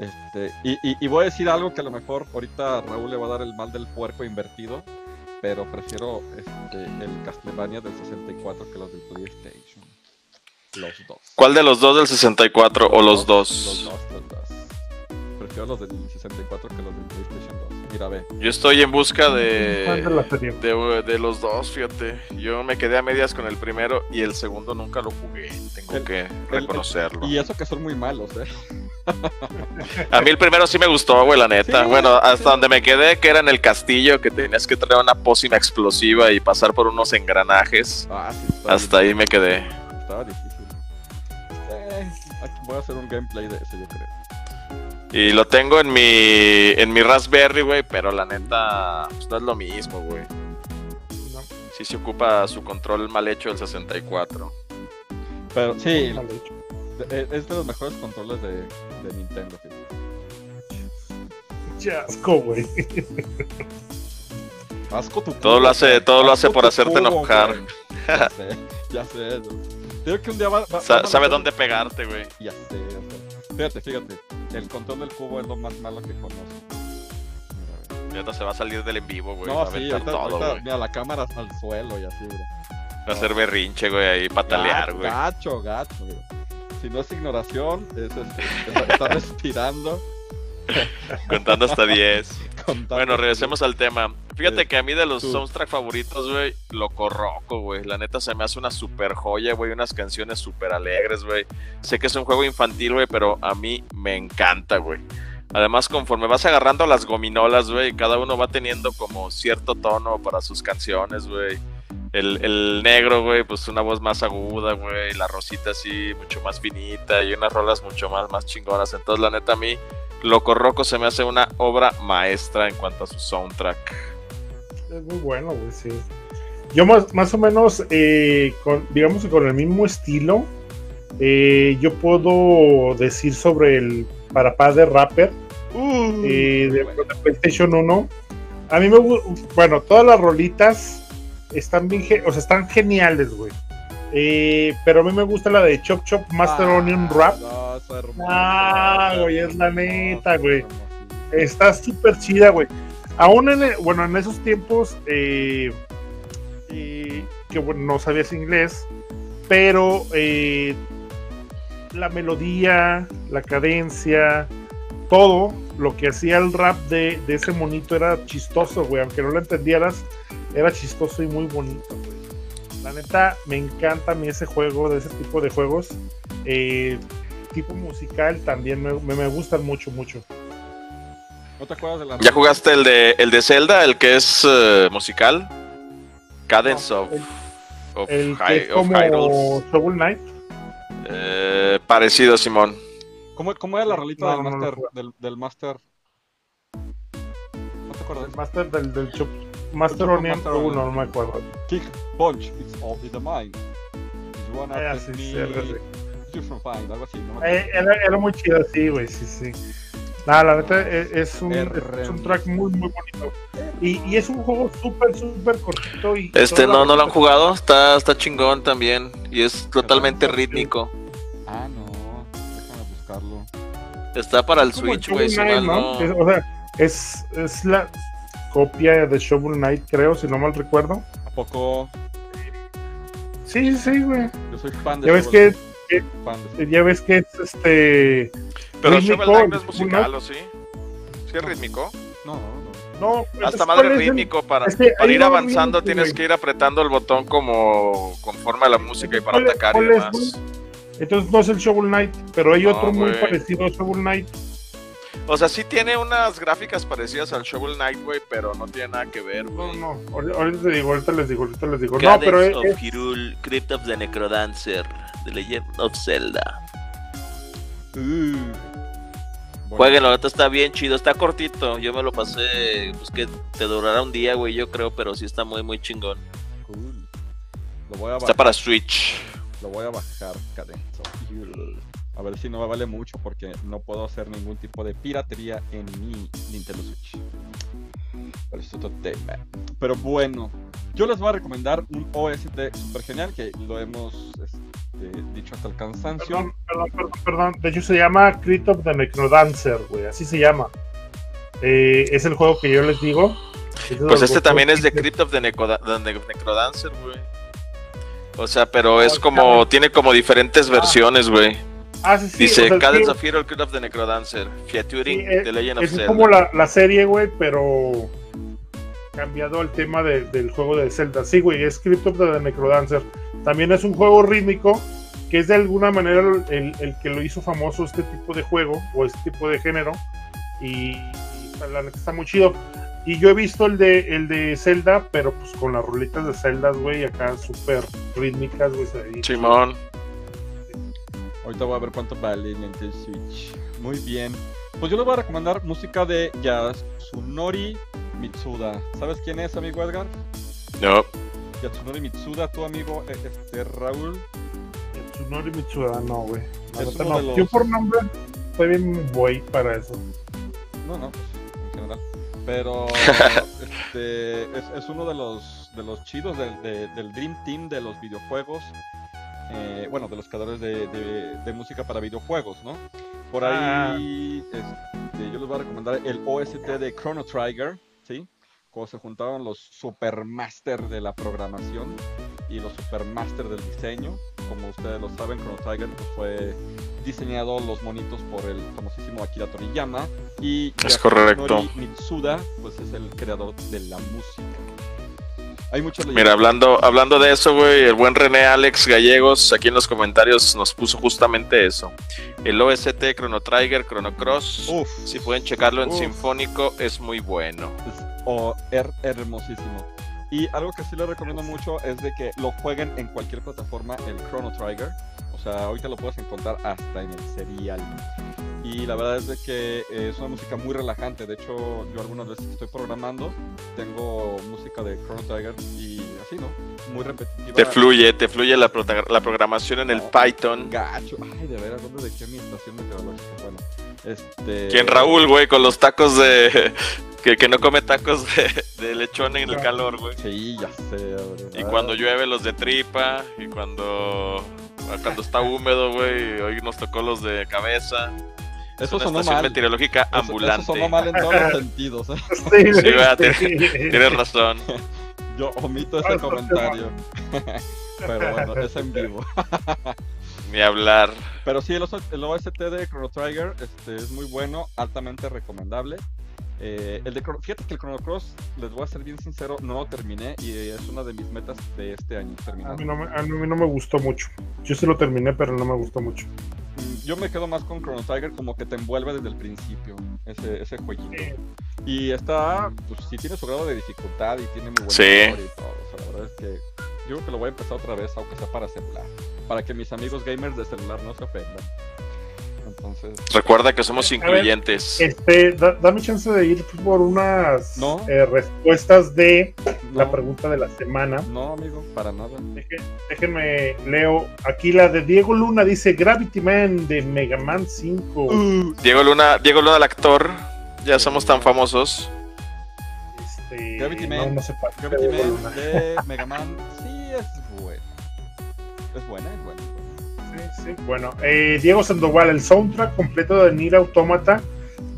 Este, y, y- y voy a decir algo que a lo mejor ahorita Raúl le va a dar el mal del puerco invertido pero prefiero este, el Castlevania del 64 que los del PlayStation. Los dos. ¿Cuál de los dos del 64 o los Los dos? dos, los dos. Prefiero los del 64 que los del PlayStation 2. Mira, ve. Yo estoy en busca de de, los dos, fíjate. Yo me quedé a medias con el primero y el segundo nunca lo jugué. Tengo El- que reconocerlo. Y eso que son muy malos, ¿eh? A mí el primero sí me gustó, güey, la neta. Sí, bueno, hasta sí. donde me quedé, que era en el castillo, que tenías que traer una pócima explosiva y pasar por unos engranajes. Ah, sí, Hasta ahí me quedé. Estaba difícil. Eh, voy a hacer un gameplay de ese, yo creo. Y lo tengo en mi en mi Raspberry, güey, pero la neta pues, no es lo mismo, güey. No, Sí se ocupa su control mal hecho del 64. Pero sí, mal hecho. de- es de los mejores controles de, de Nintendo. Qué asco, güey. Asco tu Todo cubo, lo hace- güey. todo lo hace por hacerte cubo, enojar. güey. Ya <laughs> sé, ya sé. güey. Creo que un día va, va- Sa- van a sabe dónde pegarte, güey. Ya sé, ya sé. Fíjate, fíjate. El control del cubo es lo más malo que conozco. Mira, se va a salir del en vivo, güey. no, va a sí, aventar ahorita, todo, ahorita, güey. mira, la cámara al suelo y así, bro. Hacer berrinche, güey, ahí patalear, Gacho, güey. Gacho, gacho, güey. Si no es ignoración, es, es- está, está <laughs> respirando. Contando hasta 10. <laughs> contando. Bueno, regresemos al tema. Fíjate Sí. que a mí de los Tú. soundtrack favoritos, güey, Loco Roco, güey. La neta se me hace una super joya, güey. Unas canciones súper alegres, güey. Sé que es un juego infantil, güey, pero a mí me encanta, güey. Además, conforme vas agarrando las gominolas, güey, cada uno va teniendo como cierto tono para sus canciones, güey. El, el negro, güey, pues una voz más aguda, güey. La rosita así, mucho más finita. Y unas rolas mucho más, más chingonas. Entonces, la neta, a mí, Loco Roco se me hace una obra maestra en cuanto a su soundtrack. Es muy bueno, güey, sí. Yo más, más o menos, eh, con, digamos que con el mismo estilo, eh, yo puedo decir sobre el Parapaz de Rapper Uh, eh, de, bueno. de PlayStation 1. A mí me bueno, todas las rolitas están bien, o sea, están geniales, güey. Eh, pero a mí me gusta la de Chop Chop Master Ah, Onion Rap. no, Ah, güey, es la neta, güey. Está súper chida, güey. Aún en, el- bueno, en esos tiempos, eh, eh, que bueno, no sabías inglés, pero eh, la melodía, la cadencia, todo lo que hacía el rap de, de ese monito era chistoso, güey. Aunque no lo entendieras, era chistoso y muy bonito, güey. La neta, me encanta a mí ese juego, de ese tipo de juegos. Eh, tipo musical también me, me- me gustan mucho, mucho. ¿No te acuerdas de la ¿Ya jugaste el de, el de Zelda, el que es eh, musical? Cadence No, of, el- of, El que es of como. Shovel Knight. Eh, parecido, Simón. ¿Cómo, cómo era la rolita No, del, no master, del, del Master? ¿No te acuerdas? El Master del, del Chop- Master Onion Master 1, Onion. no me acuerdo. Kick, punch, it's all in the mind. One Ah, after sí, sí, me, sí, sí. you from find, algo así. No me acuerdo. Eh, era, era muy chido, sí, güey, sí, sí. Nada, la neta es, es un, R- es un track muy, muy bonito. Y, y es un juego súper, súper cortito. Y Este no, no lo han jugado, está, está chingón también. Y es totalmente Sí. rítmico. Buscarlo. Está para el Es Switch, güey. ¿no? no. Es- o sea, es, es la copia de Shovel Knight, creo, si no mal recuerdo. ¿A poco? Sí, sí, sí, güey. Yo soy fan de Ya ves que, de- ya ves que es este. Pero rítmico, Shovel Knight no es musical, ¿o sí? ¿Sí es rítmico? No, no. No, Hasta ¿cuál madre es el- rítmico. Para, es que ir va avanzando tienes güey. que ir apretando el botón como conforme a la música y para ¿Cuál es- atacar y es, demás. güey? Entonces no es el Shovel Knight, pero hay No, otro muy parecido a Shovel Knight. O sea, sí tiene unas gráficas parecidas al Shovel Knight, güey, pero no tiene nada que ver, No, güey. no, ahorita, ahorita te digo, ahorita les digo, ahorita les digo. No, pero es, of es- Hyrule, Crypt of the Necrodancer, The Legend of Zelda. Uh. Bueno, Jueguenlo, la neta está bien chido, está cortito. Yo me lo pasé, pues que te durará un día, güey, yo creo, pero sí está muy, muy chingón. cool. Lo voy a Está para Switch. Lo voy a bajar, Hyrule. A ver si no me vale mucho porque no puedo hacer ningún tipo de piratería en mi Nintendo Switch. Pero eso es otro tema. Pero bueno, yo les voy a recomendar un OST super genial que lo hemos este, dicho hasta el cansancio. perdón, perdón, perdón, perdón. De hecho se llama Crypt of the Necrodancer, güey, así se llama. Eh, es el juego que yo les digo. Pues este también es de Crypt of the, Necrodancer, güey. O sea, pero es como, tiene como diferentes Ah. versiones, güey. Ah, sí, sí, Dice o sea, Cadence sí, of Hero, Crypt of the Necrodancer, featuring eh, The Legend of Es Zelda. como la, la serie, güey, pero cambiado al tema de- del juego de Zelda. Sí, güey, es Crypt of the Necrodancer. También es un juego rítmico que es de alguna manera el, el que lo hizo famoso este tipo de juego o este tipo de género. Y, y la neta está muy chido. Y yo he visto el de el de Zelda, pero pues con las rulitas de Zelda, güey, acá súper rítmicas, güey. Simón. Ahorita voy a ver cuánto vale en Nintendo Switch. Muy bien. Pues yo les voy a recomendar música de Yasunori Mitsuda. ¿Sabes quién es, amigo Edgar? No. Yasunori Mitsuda, tu amigo eh, este, Raúl. Tsunori Mitsuda, no, güey. No. los- Yo por nombre estoy bien güey para eso. No, no, Pero <laughs> este, es, es uno de los, de los chidos del, de- del Dream Team de los videojuegos. eh, bueno, de los creadores de, de- de música para videojuegos, ¿no? Por ahí este, yo les voy a recomendar el OST de Chrono Trigger, ¿sí? Cuando se juntaban los supermaster de la programación y los supermaster del diseño. Como ustedes lo saben, Chrono Tiger pues, fue diseñado los monitos por el famosísimo Akira Toriyama y Es correcto. Mitsuda pues es el creador de la música. Hay muchas Mira, hablando, hablando de eso, güey, el buen René Alex Gallegos aquí en los comentarios nos puso justamente eso. El OST Chrono Trigger, Chrono Cross, Uf, si pueden checarlo en Uf. Sinfónico, es muy bueno. es her- hermosísimo. Y algo que sí les recomiendo mucho es de que lo jueguen en cualquier plataforma, el Chrono Trigger. O sea, ahorita lo puedes encontrar hasta en el serial. Y la verdad es de que es una música muy relajante. De hecho, yo algunas veces que estoy programando, tengo música de Chrono Trigger y así, ¿no? Muy repetitiva. Te fluye, te fluye la, la programación en el. Python. Gacho. Ay, de veras, ¿dónde dejé mi estación meteorológica? Bueno, este... ¿Quién Raúl, güey, con los tacos de... <laughs> Que, que no come tacos de, de lechón en el calor, güey. Sí, ya sé. ¿verdad? Y cuando llueve los de tripa, y cuando, cuando está húmedo, güey, hoy nos tocó los de cabeza. Es Eso una sonó estación mal. meteorológica Eso- ambulante. Eso sonó mal en todos los <laughs> sentidos. ¿eh? Sí, Sí. Tienes <laughs> razón. Yo omito Ah, ese comentario. Pero bueno, es en vivo. Ni hablar. Pero sí, el, OS el OST de Chrono Trigger este, es muy bueno, altamente recomendable. Eh, el de Chrono- fíjate que el Chrono Cross, les voy a ser bien sincero, no lo terminé y es una de mis metas de este año A mí, no me, a mí no me gustó mucho. Yo sí lo terminé, pero no me gustó mucho. Mm, Yo me quedo más con Chrono Trigger como que te envuelve desde el principio ese, ese jueguito. Y está, pues sí tiene su grado de dificultad y tiene muy buena Sí. y todo. O sea, la verdad es que yo creo que lo voy a empezar otra vez, aunque sea para celular. Para que mis amigos gamers de celular no se ofendan. Entonces, Recuerda que somos ver, incluyentes. Este, da- dame chance de ir por unas No. eh, respuestas de la pregunta de la semana. no, amigo, para nada. Deje- déjenme, leo. Aquí la de Diego Luna dice Gravity Man de Mega Man 5. Uh, Diego Luna, Diego Luna, el actor. Ya somos tan famosos. Este, Gravity Man. no Gravity Man de Mega Man, sí es buena. Es buena, es buena. Sí, sí. Bueno, eh, Diego Sandoval, el soundtrack completo de Nier Automata,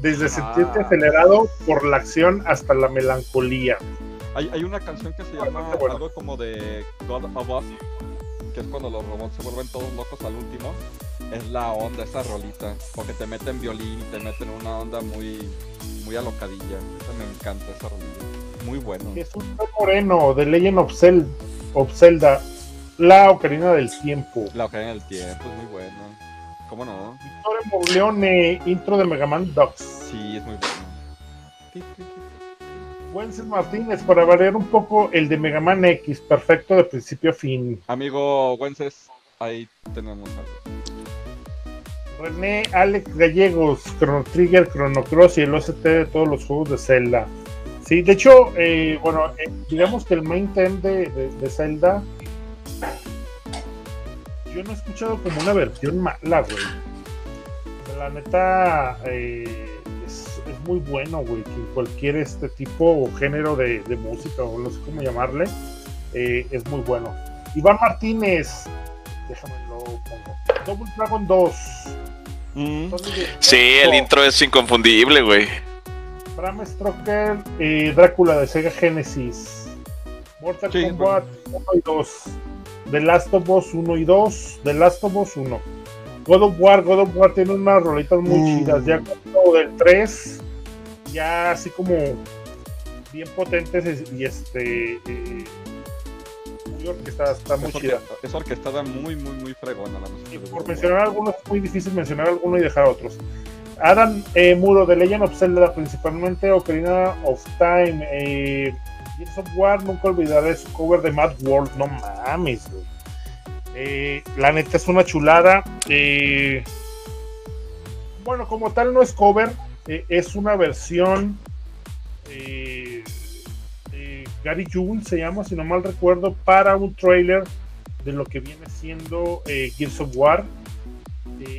desde Ah. sentirte acelerado por la acción hasta la melancolía. Hay, hay una canción que se llama algo como de God of Us, que es cuando los robots se vuelven todos locos al último. Es la onda, esa rolita, porque te meten violín y te meten una onda muy, muy alocadilla. Esa me encanta, esa rolilla. Muy bueno. Jesús Moreno, de Legend of, Zel- of Zelda, la Ocarina del Tiempo. La Ocarina del Tiempo es muy bueno. ¿Cómo no? Victoria Morleone, intro de Mega Man Dogs. Sí, es muy bueno. Wences Martínez, para variar un poco, el de Mega Man X, perfecto de principio a fin. Amigo Wences, ahí tenemos algo. René Alex Gallegos, Chrono Trigger, Chrono Cross y el OST de todos los juegos de Zelda. Sí, de hecho, eh, bueno, eh, digamos que el main theme de, de- de Zelda, yo no he escuchado como una versión mala, güey. La neta, eh, es, es muy bueno, güey, que cualquier este tipo o género de, de música, o no sé cómo llamarle, es muy bueno. Iván Martínez, déjame lo pongo. Double Dragon 2. Mm, Sí, el intro es inconfundible, güey. Bram Stoker, eh, Drácula de Sega Genesis, Mortal Sí, Kombat 1 y 2, The Last of Us 1 y 2, The Last of Us 1. God of War, God of War tiene unas rolitas muy Mm. chidas, ya cuando del 3, ya así como bien potentes y este eh, muy orquestada, está muy es, chida. orque- es orquestada muy, muy, muy fregona la música. Y por mencionar algunos, es muy difícil mencionar alguno y dejar otros. Adam eh, Muro de Legend of Zelda, principalmente Ocarina of Time, eh, Gears of War, nunca olvidaré su cover de Mad World, no mames, güey. Eh, la neta es una chulada. eh, bueno, como tal no es cover, es una versión. Gary Jules se llama, si no mal recuerdo, para un trailer de lo que viene siendo Gears of War.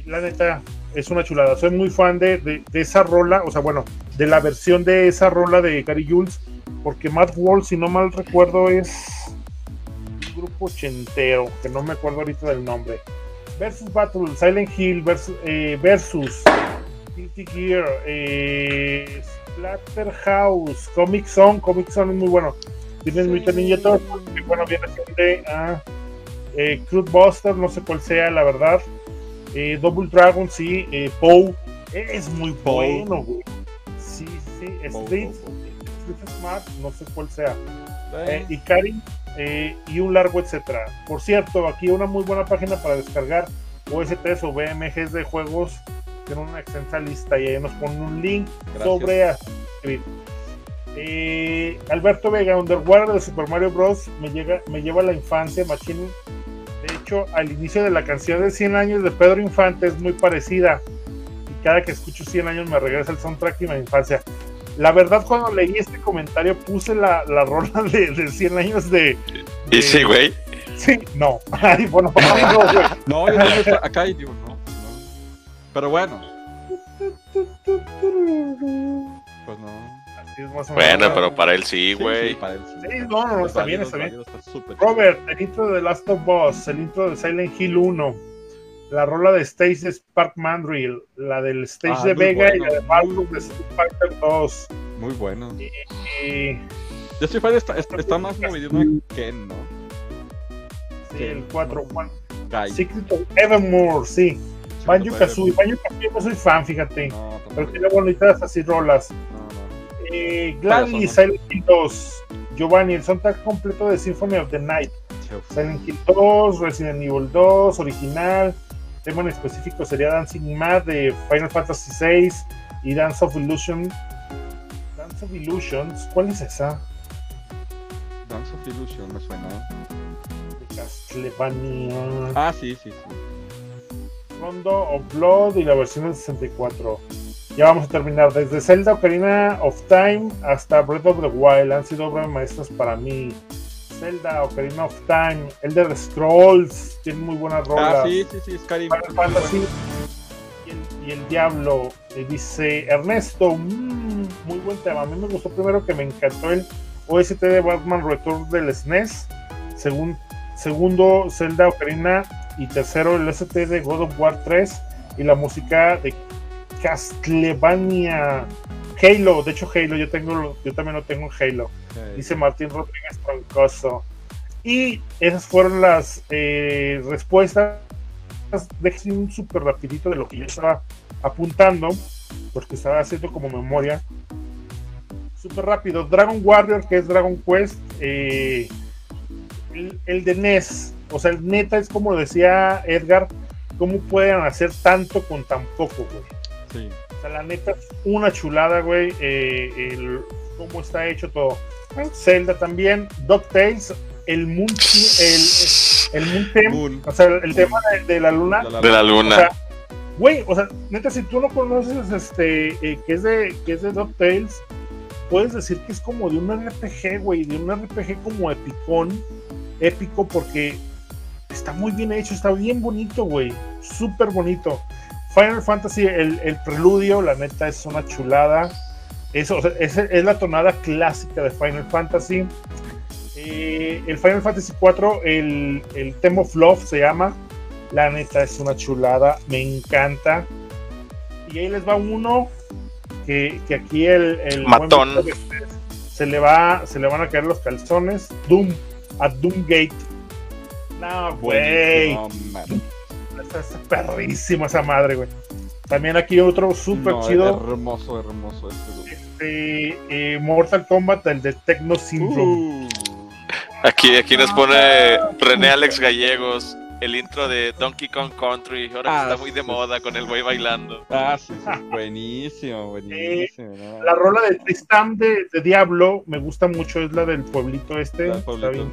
La neta es una chulada. Soy muy fan de, de- de esa rola, o sea, bueno, de la versión de esa rola de Gary Jules, porque Mad World, si no mal recuerdo, es un grupo ochentero, que no me acuerdo ahorita del nombre. Versus Battle, Silent Hill versus, eh, versus Guilty Gear, eh, Splatterhouse, Comic Zone, Comic Zone es muy bueno. Tienes Mutant Ninja Turtles, que bueno, viene siendo a eh, Crude Buster, no sé cuál sea, la verdad. Eh, Double Dragon, sí. Eh, Poe, es muy bueno, güey. Sí, sí. Street, Street Smart, no sé cuál sea. Eh, Ikari eh, y un largo etcétera. Por cierto, aquí una muy buena página para descargar OSTs o BMGs de juegos. Tiene una extensa lista y ahí nos ponen un link Gracias. sobre Creed. Eh, Alberto Vega, Underwater de Super Mario Bros. me, llega, me lleva a la infancia, Machine. Al inicio de la canción de 100 años de Pedro Infante es muy parecida. Y cada que escucho 100 años me regresa el soundtrack y mi infancia. La verdad, cuando leí este comentario, puse la, la rola de, de 100 años de. de- Y sí, güey. Sí, no. <laughs> Ay, bueno, no, güey. <laughs> No, yo acá digo, no. Pero bueno, <laughs> pues no. Bueno, pero para él sí, Sí, sí, güey. para él sí. Sí, no, no, no, Es está bien, está es bien. Robert, el intro de The Last of Us, el intro de Silent Hill 1, la rola de Stage de Spark Mandrill, la del Stage Ah, de Vega y bueno. la de Marvel de Street Fighter 2. chido. Muy bueno. Y, Yo Street Fighter está, está, está más movido que Ken, ¿no? sí, el 4, Juan. Guy. Secret of Evermore, sí. Banjo Kazooie, Banjo Kazooie no soy fan, fíjate. No, Pero tiene bonitas así rolas. Eh, Gladys, Silent Hill 2. Giovanni, el soundtrack completo de Symphony of the Night. Silent Hill 2, Resident Evil 2, original. Tema en específico sería Dancing Mad de Final Fantasy VI y Dance of Illusion. Dance of Illusions, ¿cuál es esa? Dance of Illusion me suena. De Castlevania. Ah, sí, sí, sí. Rondo of Blood y la versión del 64. Ya vamos a terminar. Desde Zelda Ocarina of Time hasta Breath of the Wild han sido obras maestras para mí. Zelda Ocarina of Time, Elder Scrolls, tiene muy buenas rolas. Ah, sí, sí, sí, Skyrim. Final Fantasy y el, y el Diablo. Eh, dice Ernesto, mm, muy buen tema. A mí me gustó primero que me encantó el OST de Batman Return del SNES. Segun- segundo, Zelda Ocarina. Y tercero, el OST de God of War 3. Y la música de Castlevania. Halo, de hecho Halo, yo tengo, yo también lo tengo en Halo dice Martín Rodríguez Troncoso. Y esas fueron las eh, respuestas. Déjenme un súper rapidito de lo que yo estaba apuntando, porque estaba haciendo como memoria. Súper rápido. Dragon Warrior, que es Dragon Quest. eh, el, el de NES. O sea, el neta es como decía Edgar, ¿cómo pueden hacer tanto con tan poco, güey? Sí. O sea, la neta, una chulada, güey. eh, el, cómo está hecho todo. Zelda también. DuckTales. El Moon. El, el Moon. O sea, el tema de, de la luna. La- De la O luna. sea, güey, o sea, neta, si tú no conoces este, eh, que es de, que es de DuckTales, puedes decir que es como de un RPG, güey, de un RPG como epicón, épico, porque está muy bien hecho, está bien bonito, güey, súper bonito. Final Fantasy, el, el preludio, la neta, es una chulada. O sea, es, es la tonada clásica de Final Fantasy. Eh, el Final Fantasy 4, el, el Theme of Love se llama. La neta es una chulada, me encanta. Y ahí les va uno que, que aquí el, el Matón. buen se le va, se le van a caer los calzones. Doom, a Doomgate. No, güey. No, está perrísimo esa madre, güey. También aquí otro súper No, chido. Hermoso, hermoso este. este, eh, Mortal Kombat, el de Techno Syndrome. Uh, Aquí, aquí nos pone René Alex Gallegos. El intro de Donkey Kong Country. Ahora que Ah, está muy de sí. moda con el güey bailando. ah, sí, sí. Buenísimo, <laughs> buenísimo. no. La rola de Tristan de, de Diablo me gusta mucho, es la del pueblito este. Está bien.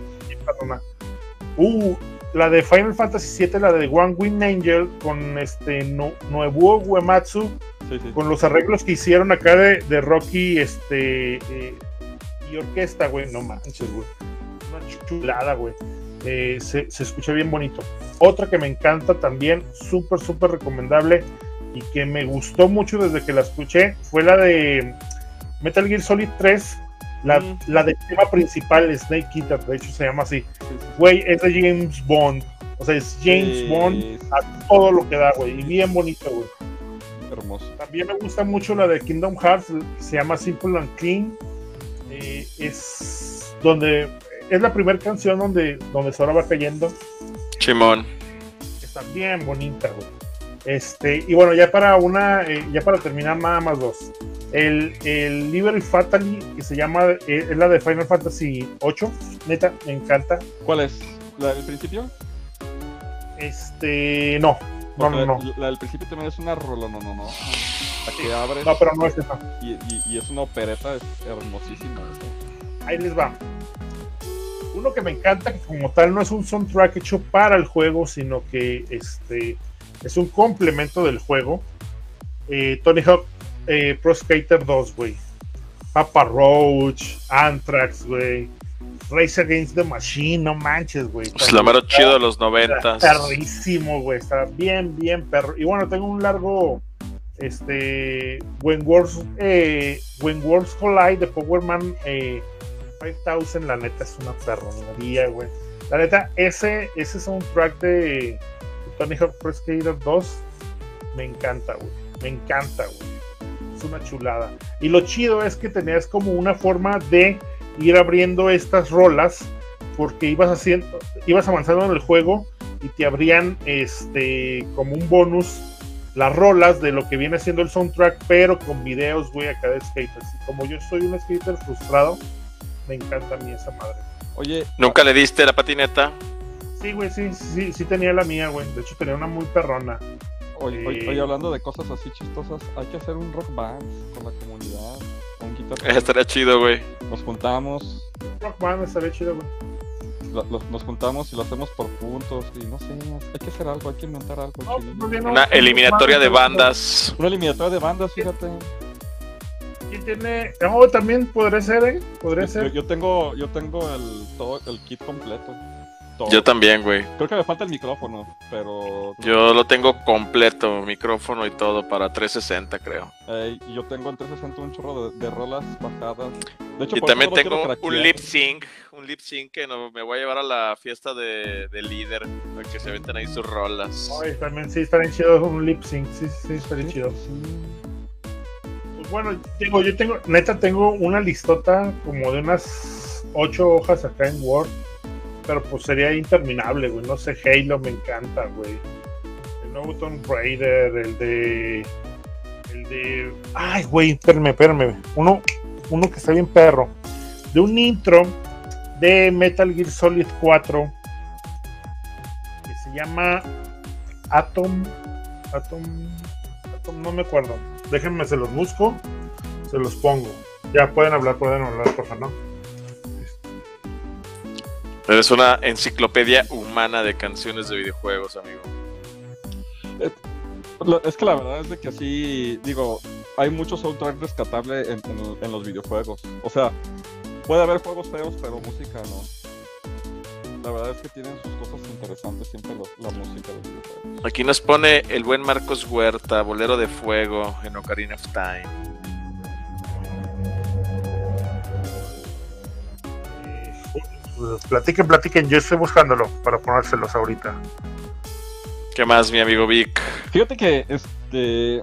Uh, la de Final Fantasy VII, la de One Wing Angel con este no, Noebuo Uematsu, Sí, sí. con los arreglos que hicieron acá de, de Rocky este eh, y orquesta, güey. No manches, güey. Una chulada, güey. Eh, se, se escucha bien bonito. Otra que me encanta también, súper, súper recomendable y que me gustó mucho desde que la escuché fue la de Metal Gear Solid 3, la, Mm. la del tema principal, Snake Eater, de hecho se llama así. Sí, sí, sí. Güey, es de James Bond. O sea, es James Sí, Bond a todo lo que da, güey. Y bien bonito, güey. Hermoso. También me gusta mucho la de Kingdom Hearts, que se llama Simple and Clean. Eh, es donde es la primera canción donde, donde Sora va cayendo. Chimón. Está bien bonita, güey. Este, y bueno, ya para una, eh, ya para terminar, nada más dos. El, el Liberty Fatally, que se llama, eh, es la de Final Fantasy 8, neta, me encanta. ¿Cuál es? ¿La del principio? Este, no, no, no, no. La, la del principio también es una rola, no, no, no. La que abres No, pero no es esa. y, y- y es una opereta, es hermosísima. Ahí les va. Uno que me encanta, que como tal no es un soundtrack hecho para el juego, sino que este es un complemento del juego. Eh, Tony Hawk eh, Pro Skater 2, güey. Papa Roach, Anthrax, güey. Race Against the Machine, no manches, güey. Pues lo mero chido de los noventas. Perrísimo, güey. Está bien, bien perro. Y bueno, tengo un largo. Este. When Worlds, eh, When Worlds Collide de Power Man eh, 5000, la neta es una perronería, güey. La neta, ese, ese soundtrack de, de Tony Hawk Pro Skater 2 me encanta, güey. Me encanta, güey. Es una chulada. Y lo chido es que tenías como una forma de ir abriendo estas rolas porque ibas haciendo, ibas avanzando en el juego y te abrían este como un bonus las rolas de lo que viene siendo el soundtrack, pero con videos, güey, acá de skaters. Y como yo soy un skater frustrado, me encanta a mí esa madre. Oye, ¿Nunca le diste la patineta? Sí, güey, sí, sí, sí tenía la mía, güey. De hecho, tenía una muy perrona. Oye, oye, Eh. oye, hablando de cosas así chistosas, hay que hacer un rock band con la comunidad. Un guitar Eh, Estaría chido, güey. Nos juntamos, Rock Band estaría chido, güey. lo- lo- nos juntamos y lo hacemos por puntos. Y no sé, hay que hacer algo, hay que inventar algo. No, bien, no, Una Rock eliminatoria de no. bandas. Una eliminatoria de bandas, fíjate. Sí tiene. No, también podría ser, ¿eh? Podría Yo, ser. yo tengo, yo tengo el, todo, el kit completo. Todo. Yo también, güey. Creo que me falta el micrófono, pero Yo lo tengo completo, micrófono y todo para 360, creo. eh, y yo tengo en 360 un chorro de, de rolas bajadas. De hecho, Y también tengo un lip sync, un lip sync que no- me voy a llevar a la fiesta de, de líder, para que se aventen ahí sus rolas. Ay, también sí estaría chido un lip sync. Sí, sí, estaría Sí, chido. Pues bueno, tengo, yo tengo, neta, tengo una listota como de unas ocho hojas acá en Word. Pero pues sería interminable, güey. No sé, Halo me encanta, güey. El nuevo Tomb Raider, el de. El de. Ay, güey, espérame, espérame. Uno, uno que está bien perro. De un intro de Metal Gear Solid 4. Que se llama Atom. Atom. Atom, no me acuerdo. Déjenme, se los busco. Se los pongo. Ya pueden hablar, pueden hablar, por favor, ¿no? Eres una enciclopedia humana de canciones de videojuegos, amigo. Lo- Es que la verdad es de que así, digo, hay mucho soundtrack rescatable en, en- en los videojuegos. O sea, puede haber juegos feos, pero música no. La verdad es que tienen sus cosas interesantes siempre los- la música de los videojuegos. Aquí nos pone el buen Marcos Huerta, Bolero de Fuego en Ocarina of Time. Platiquen, platiquen. Yo estoy buscándolo para ponérselos ahorita. ¿Qué más, mi amigo Vic? Fíjate que, este...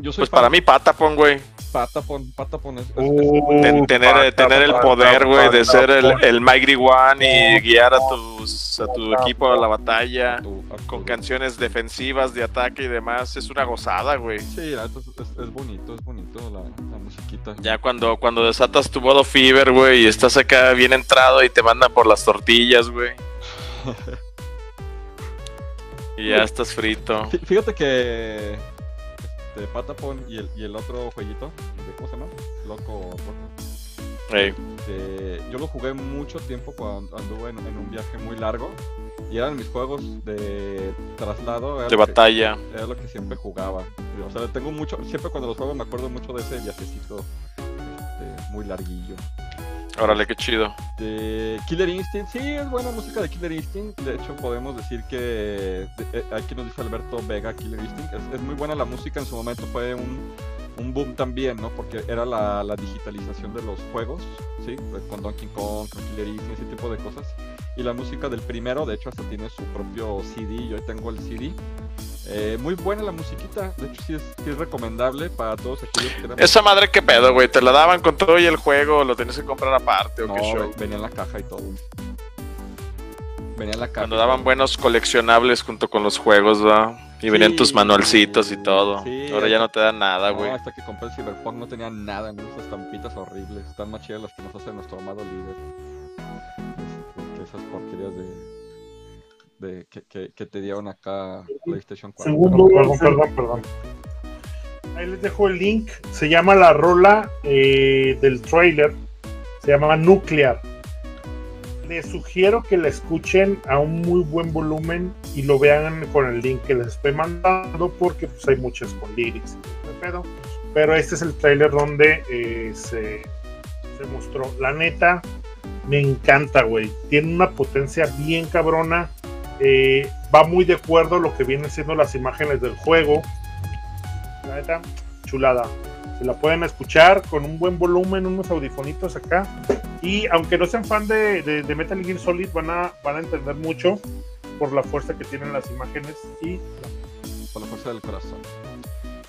Yo soy Pues para mí, Patapon, güey. Patapon, Patapon es... es- Uh, Ten- tener, pata, tener el poder, güey, de ser el, el Mighty One y guiar a, tus, a tu equipo a la batalla con canciones defensivas de ataque y demás. Es una gozada, güey. Sí, es, es- es bonito, es bonito la, la musiquita. Ya cuando, cuando desatas tu modo fever, güey, y estás acá bien entrado y te mandan por las tortillas, güey. <laughs> Y ya estás frito. Fí- Fíjate que este, Patapon y el, y el otro jueguito, de- ¿cómo se llama? Loco, Roco. Ey, que yo lo jugué mucho tiempo cuando anduve en, en un viaje muy largo y eran mis juegos de traslado. De que- batalla. era lo que siempre jugaba. O sea, tengo mucho, siempre cuando los juego me acuerdo mucho de ese viajecito este, muy larguillo. Órale, qué chido. De Killer Instinct, sí, es buena música de Killer Instinct. De hecho, podemos decir que eh, aquí nos dijo Alberto Vega, Killer Instinct. Es, es muy buena la música, en su momento fue un, un boom también, ¿no? Porque era la, la digitalización de los juegos, ¿sí? Pues Con Donkey Kong, con Killer Instinct, ese tipo de cosas. Y la música del primero, de hecho, hasta tiene su propio CD. Yo tengo el CD. Eh, muy buena la musiquita, de hecho sí es, sí es recomendable para todos aquellos que quieran. Esa madre, ¿qué pedo, güey? ¿Te la daban con todo y el juego? ¿Lo tenías que comprar aparte o No, qué show? ve- venía en la caja y todo. Venía en la caja. Cuando daban todo. buenos coleccionables junto con los juegos, ¿va? Y venían tus manualcitos y todo. sí, Ahora ya no te dan nada, No, güey. hasta que compré el Cyberpunk no tenía nada, ¿no? esas estampitas horribles. Están más chidas las que nos hace nuestro amado líder. Este, que esas porquerías de. De que, que, que te dieron acá PlayStation 4. Segundo, perdón, perdón, perdón. Ahí les dejo el link. Se llama la rola eh, del trailer. Se llama Nuclear. Les sugiero que la escuchen a un muy buen volumen y lo vean con el link que les estoy mandando porque pues, hay muchas con lyrics pedo. Pero este es el trailer donde eh, se, se mostró. La neta, me encanta, güey. Tiene una potencia bien cabrona. Eh, va muy de acuerdo lo que vienen siendo las imágenes del juego. La neta, chulada. Se la pueden escuchar con un buen volumen, unos audifonitos acá. Y aunque no sean fan de, Metal Gear Solid, van a, entender mucho por la fuerza que tienen las imágenes y Por la fuerza del corazón.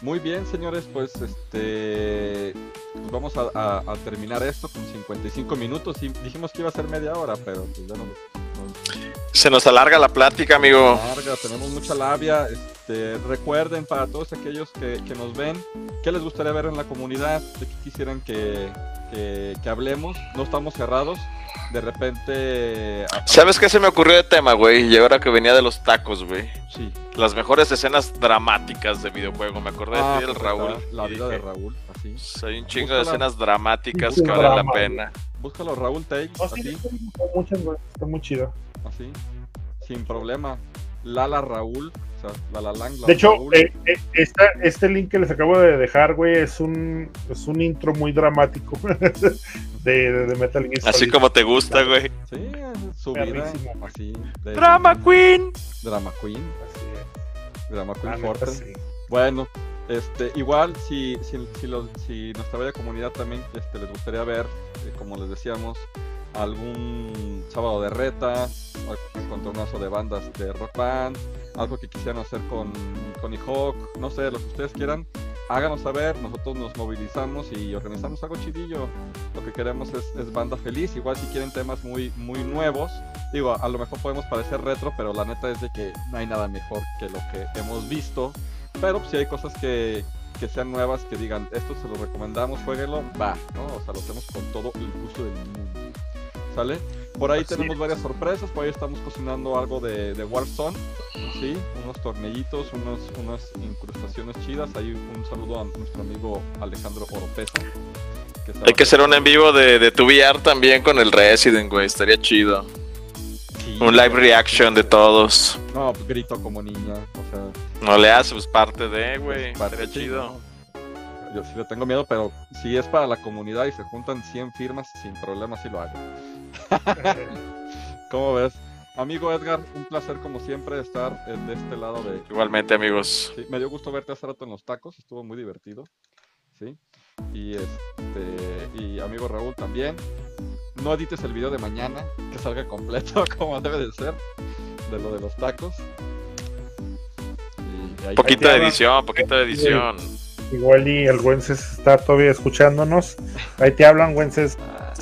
Muy bien, señores, pues este. pues vamos a, terminar esto con 55 minutos. Dijimos que iba a ser media hora, pero pues ya no. Se nos alarga la plática, amigo. larga, tenemos mucha labia. Este, recuerden para todos aquellos que, que nos ven, ¿qué les gustaría ver en la comunidad? ¿De qué quisieran que, que- que hablemos? No estamos cerrados. De repente. ¿Sabes qué se me ocurrió de tema, güey? Y ahora que venía de los tacos, güey. Sí. Las mejores escenas dramáticas de videojuego. Me acordé Ah, de ti, del pues, Raúl. La vida de dije, Raúl, así. "Pues, Hay un chingo de escenas dramáticas que valen la pena. Búscalo Raúl Takes, No, sí, así, sí, muchas, güey, está muy chido. así. Sin problema. Lala Raúl, o sea, La La Lang, La De hecho, Raúl. eh, eh, esta- este link que les acabo de dejar, güey, es un, es un intro muy dramático <laughs> de, de- de Metal Gear Así como te gusta, güey. Sí, su vida, así. de- Drama Queen. Drama Queen. Así es. Drama La Queen neta, Forte. sí. Bueno, este, igual si, si, si, los- si nuestra bella comunidad también este, les gustaría ver, como les decíamos, algún sábado de reta, algún encontronazo de bandas de rock band, algo que quisieran hacer con Tony Hawk, no sé, lo que ustedes quieran, háganos saber, nosotros nos movilizamos y organizamos algo chidillo. Lo que queremos es, es banda feliz, igual si quieren temas muy, muy nuevos, digo, a lo mejor podemos parecer retro, pero la neta es de que no hay nada mejor que lo que hemos visto pero pues, si hay cosas que, que sean nuevas, que digan, esto se lo recomendamos, jueguelo, va, ¿no? O sea, lo hacemos con todo el gusto del mundo. ¿Sale? Por ahí Así tenemos es. varias sorpresas, por ahí estamos cocinando algo de, de Warzone, ¿sí? Unos tornillitos, unos, unas incrustaciones chidas. Ahí un saludo a nuestro amigo Alejandro Oropesa. Hay que hacer un en vivo de, de tu VR también con el Resident, güey. Estaría chido. Un live reaction de todos. No, pues grito como niña, o sea... No le haces pues, parte de, güey. pues, chido. ¿no? Yo sí le tengo miedo, pero si es para la comunidad y se juntan 100 firmas, sin problema sí lo hago. <laughs> ¿Cómo ves? Amigo Edgar, un placer como siempre estar de este lado de... Igualmente, amigos. Sí, me dio gusto verte hace rato en los tacos, estuvo muy divertido. ¿Sí? Y este y amigo Raúl también. No edites el video de mañana, que salga completo <laughs> como debe de ser, de lo de los tacos. Y ahí- Poquito de hablan. edición, poquito de edición. Igual y el Wences está todavía escuchándonos. Ahí te hablan, Wences. Ah,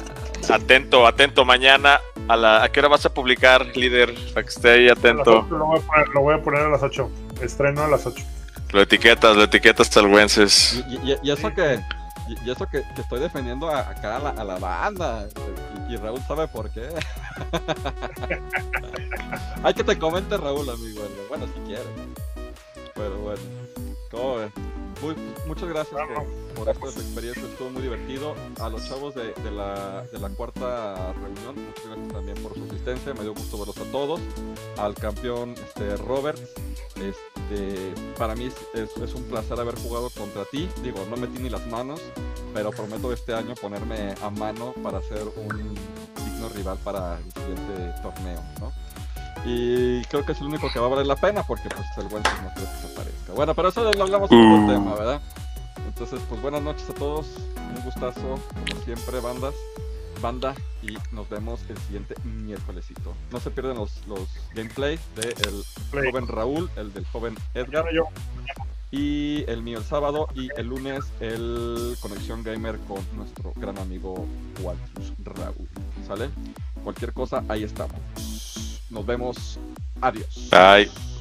Atento, atento. Mañana, ¿a, la, ¿a qué hora vas a publicar, líder? Para que esté ahí atento. Lo voy, a poner, lo voy a poner a las 8. Estreno a las 8. Lo etiquetas, lo etiquetas al Wences. Y, y- y eso que y, y eso que, que estoy defendiendo a, acá a la, a la banda y, y Raúl sabe por qué. <laughs> Hay que te comente Raúl, amigo. Bueno, si quiere. Pero bueno, ¿cómo ves? Muy- muchas gracias por esta experiencia, estuvo muy divertido. A los chavos de, de la, de la cuarta reunión, muchas gracias también por su asistencia, me dio gusto verlos a todos. Al campeón este, Robert, este, para mí es, es- es un placer haber jugado contra ti. Digo, no metí ni las manos, pero prometo este año ponerme a mano para ser un digno rival para el siguiente torneo, ¿no? Y creo que es el único que va a valer la pena porque pues el buen no creo que se parezca. Bueno, pero eso lo hablamos en otro tema, ¿verdad? Entonces, pues buenas noches a todos, un gustazo, como siempre, bandas. Banda y nos vemos el siguiente miércolesito. No se pierdan los, los gameplay del Play. joven Raúl, el del joven Edgar yo. y el mío el sábado y el lunes el Conexión Gamer con nuestro gran amigo Waltus Raúl. ¿Sale? Cualquier cosa, ahí estamos. Nos vemos. Adiós. Bye.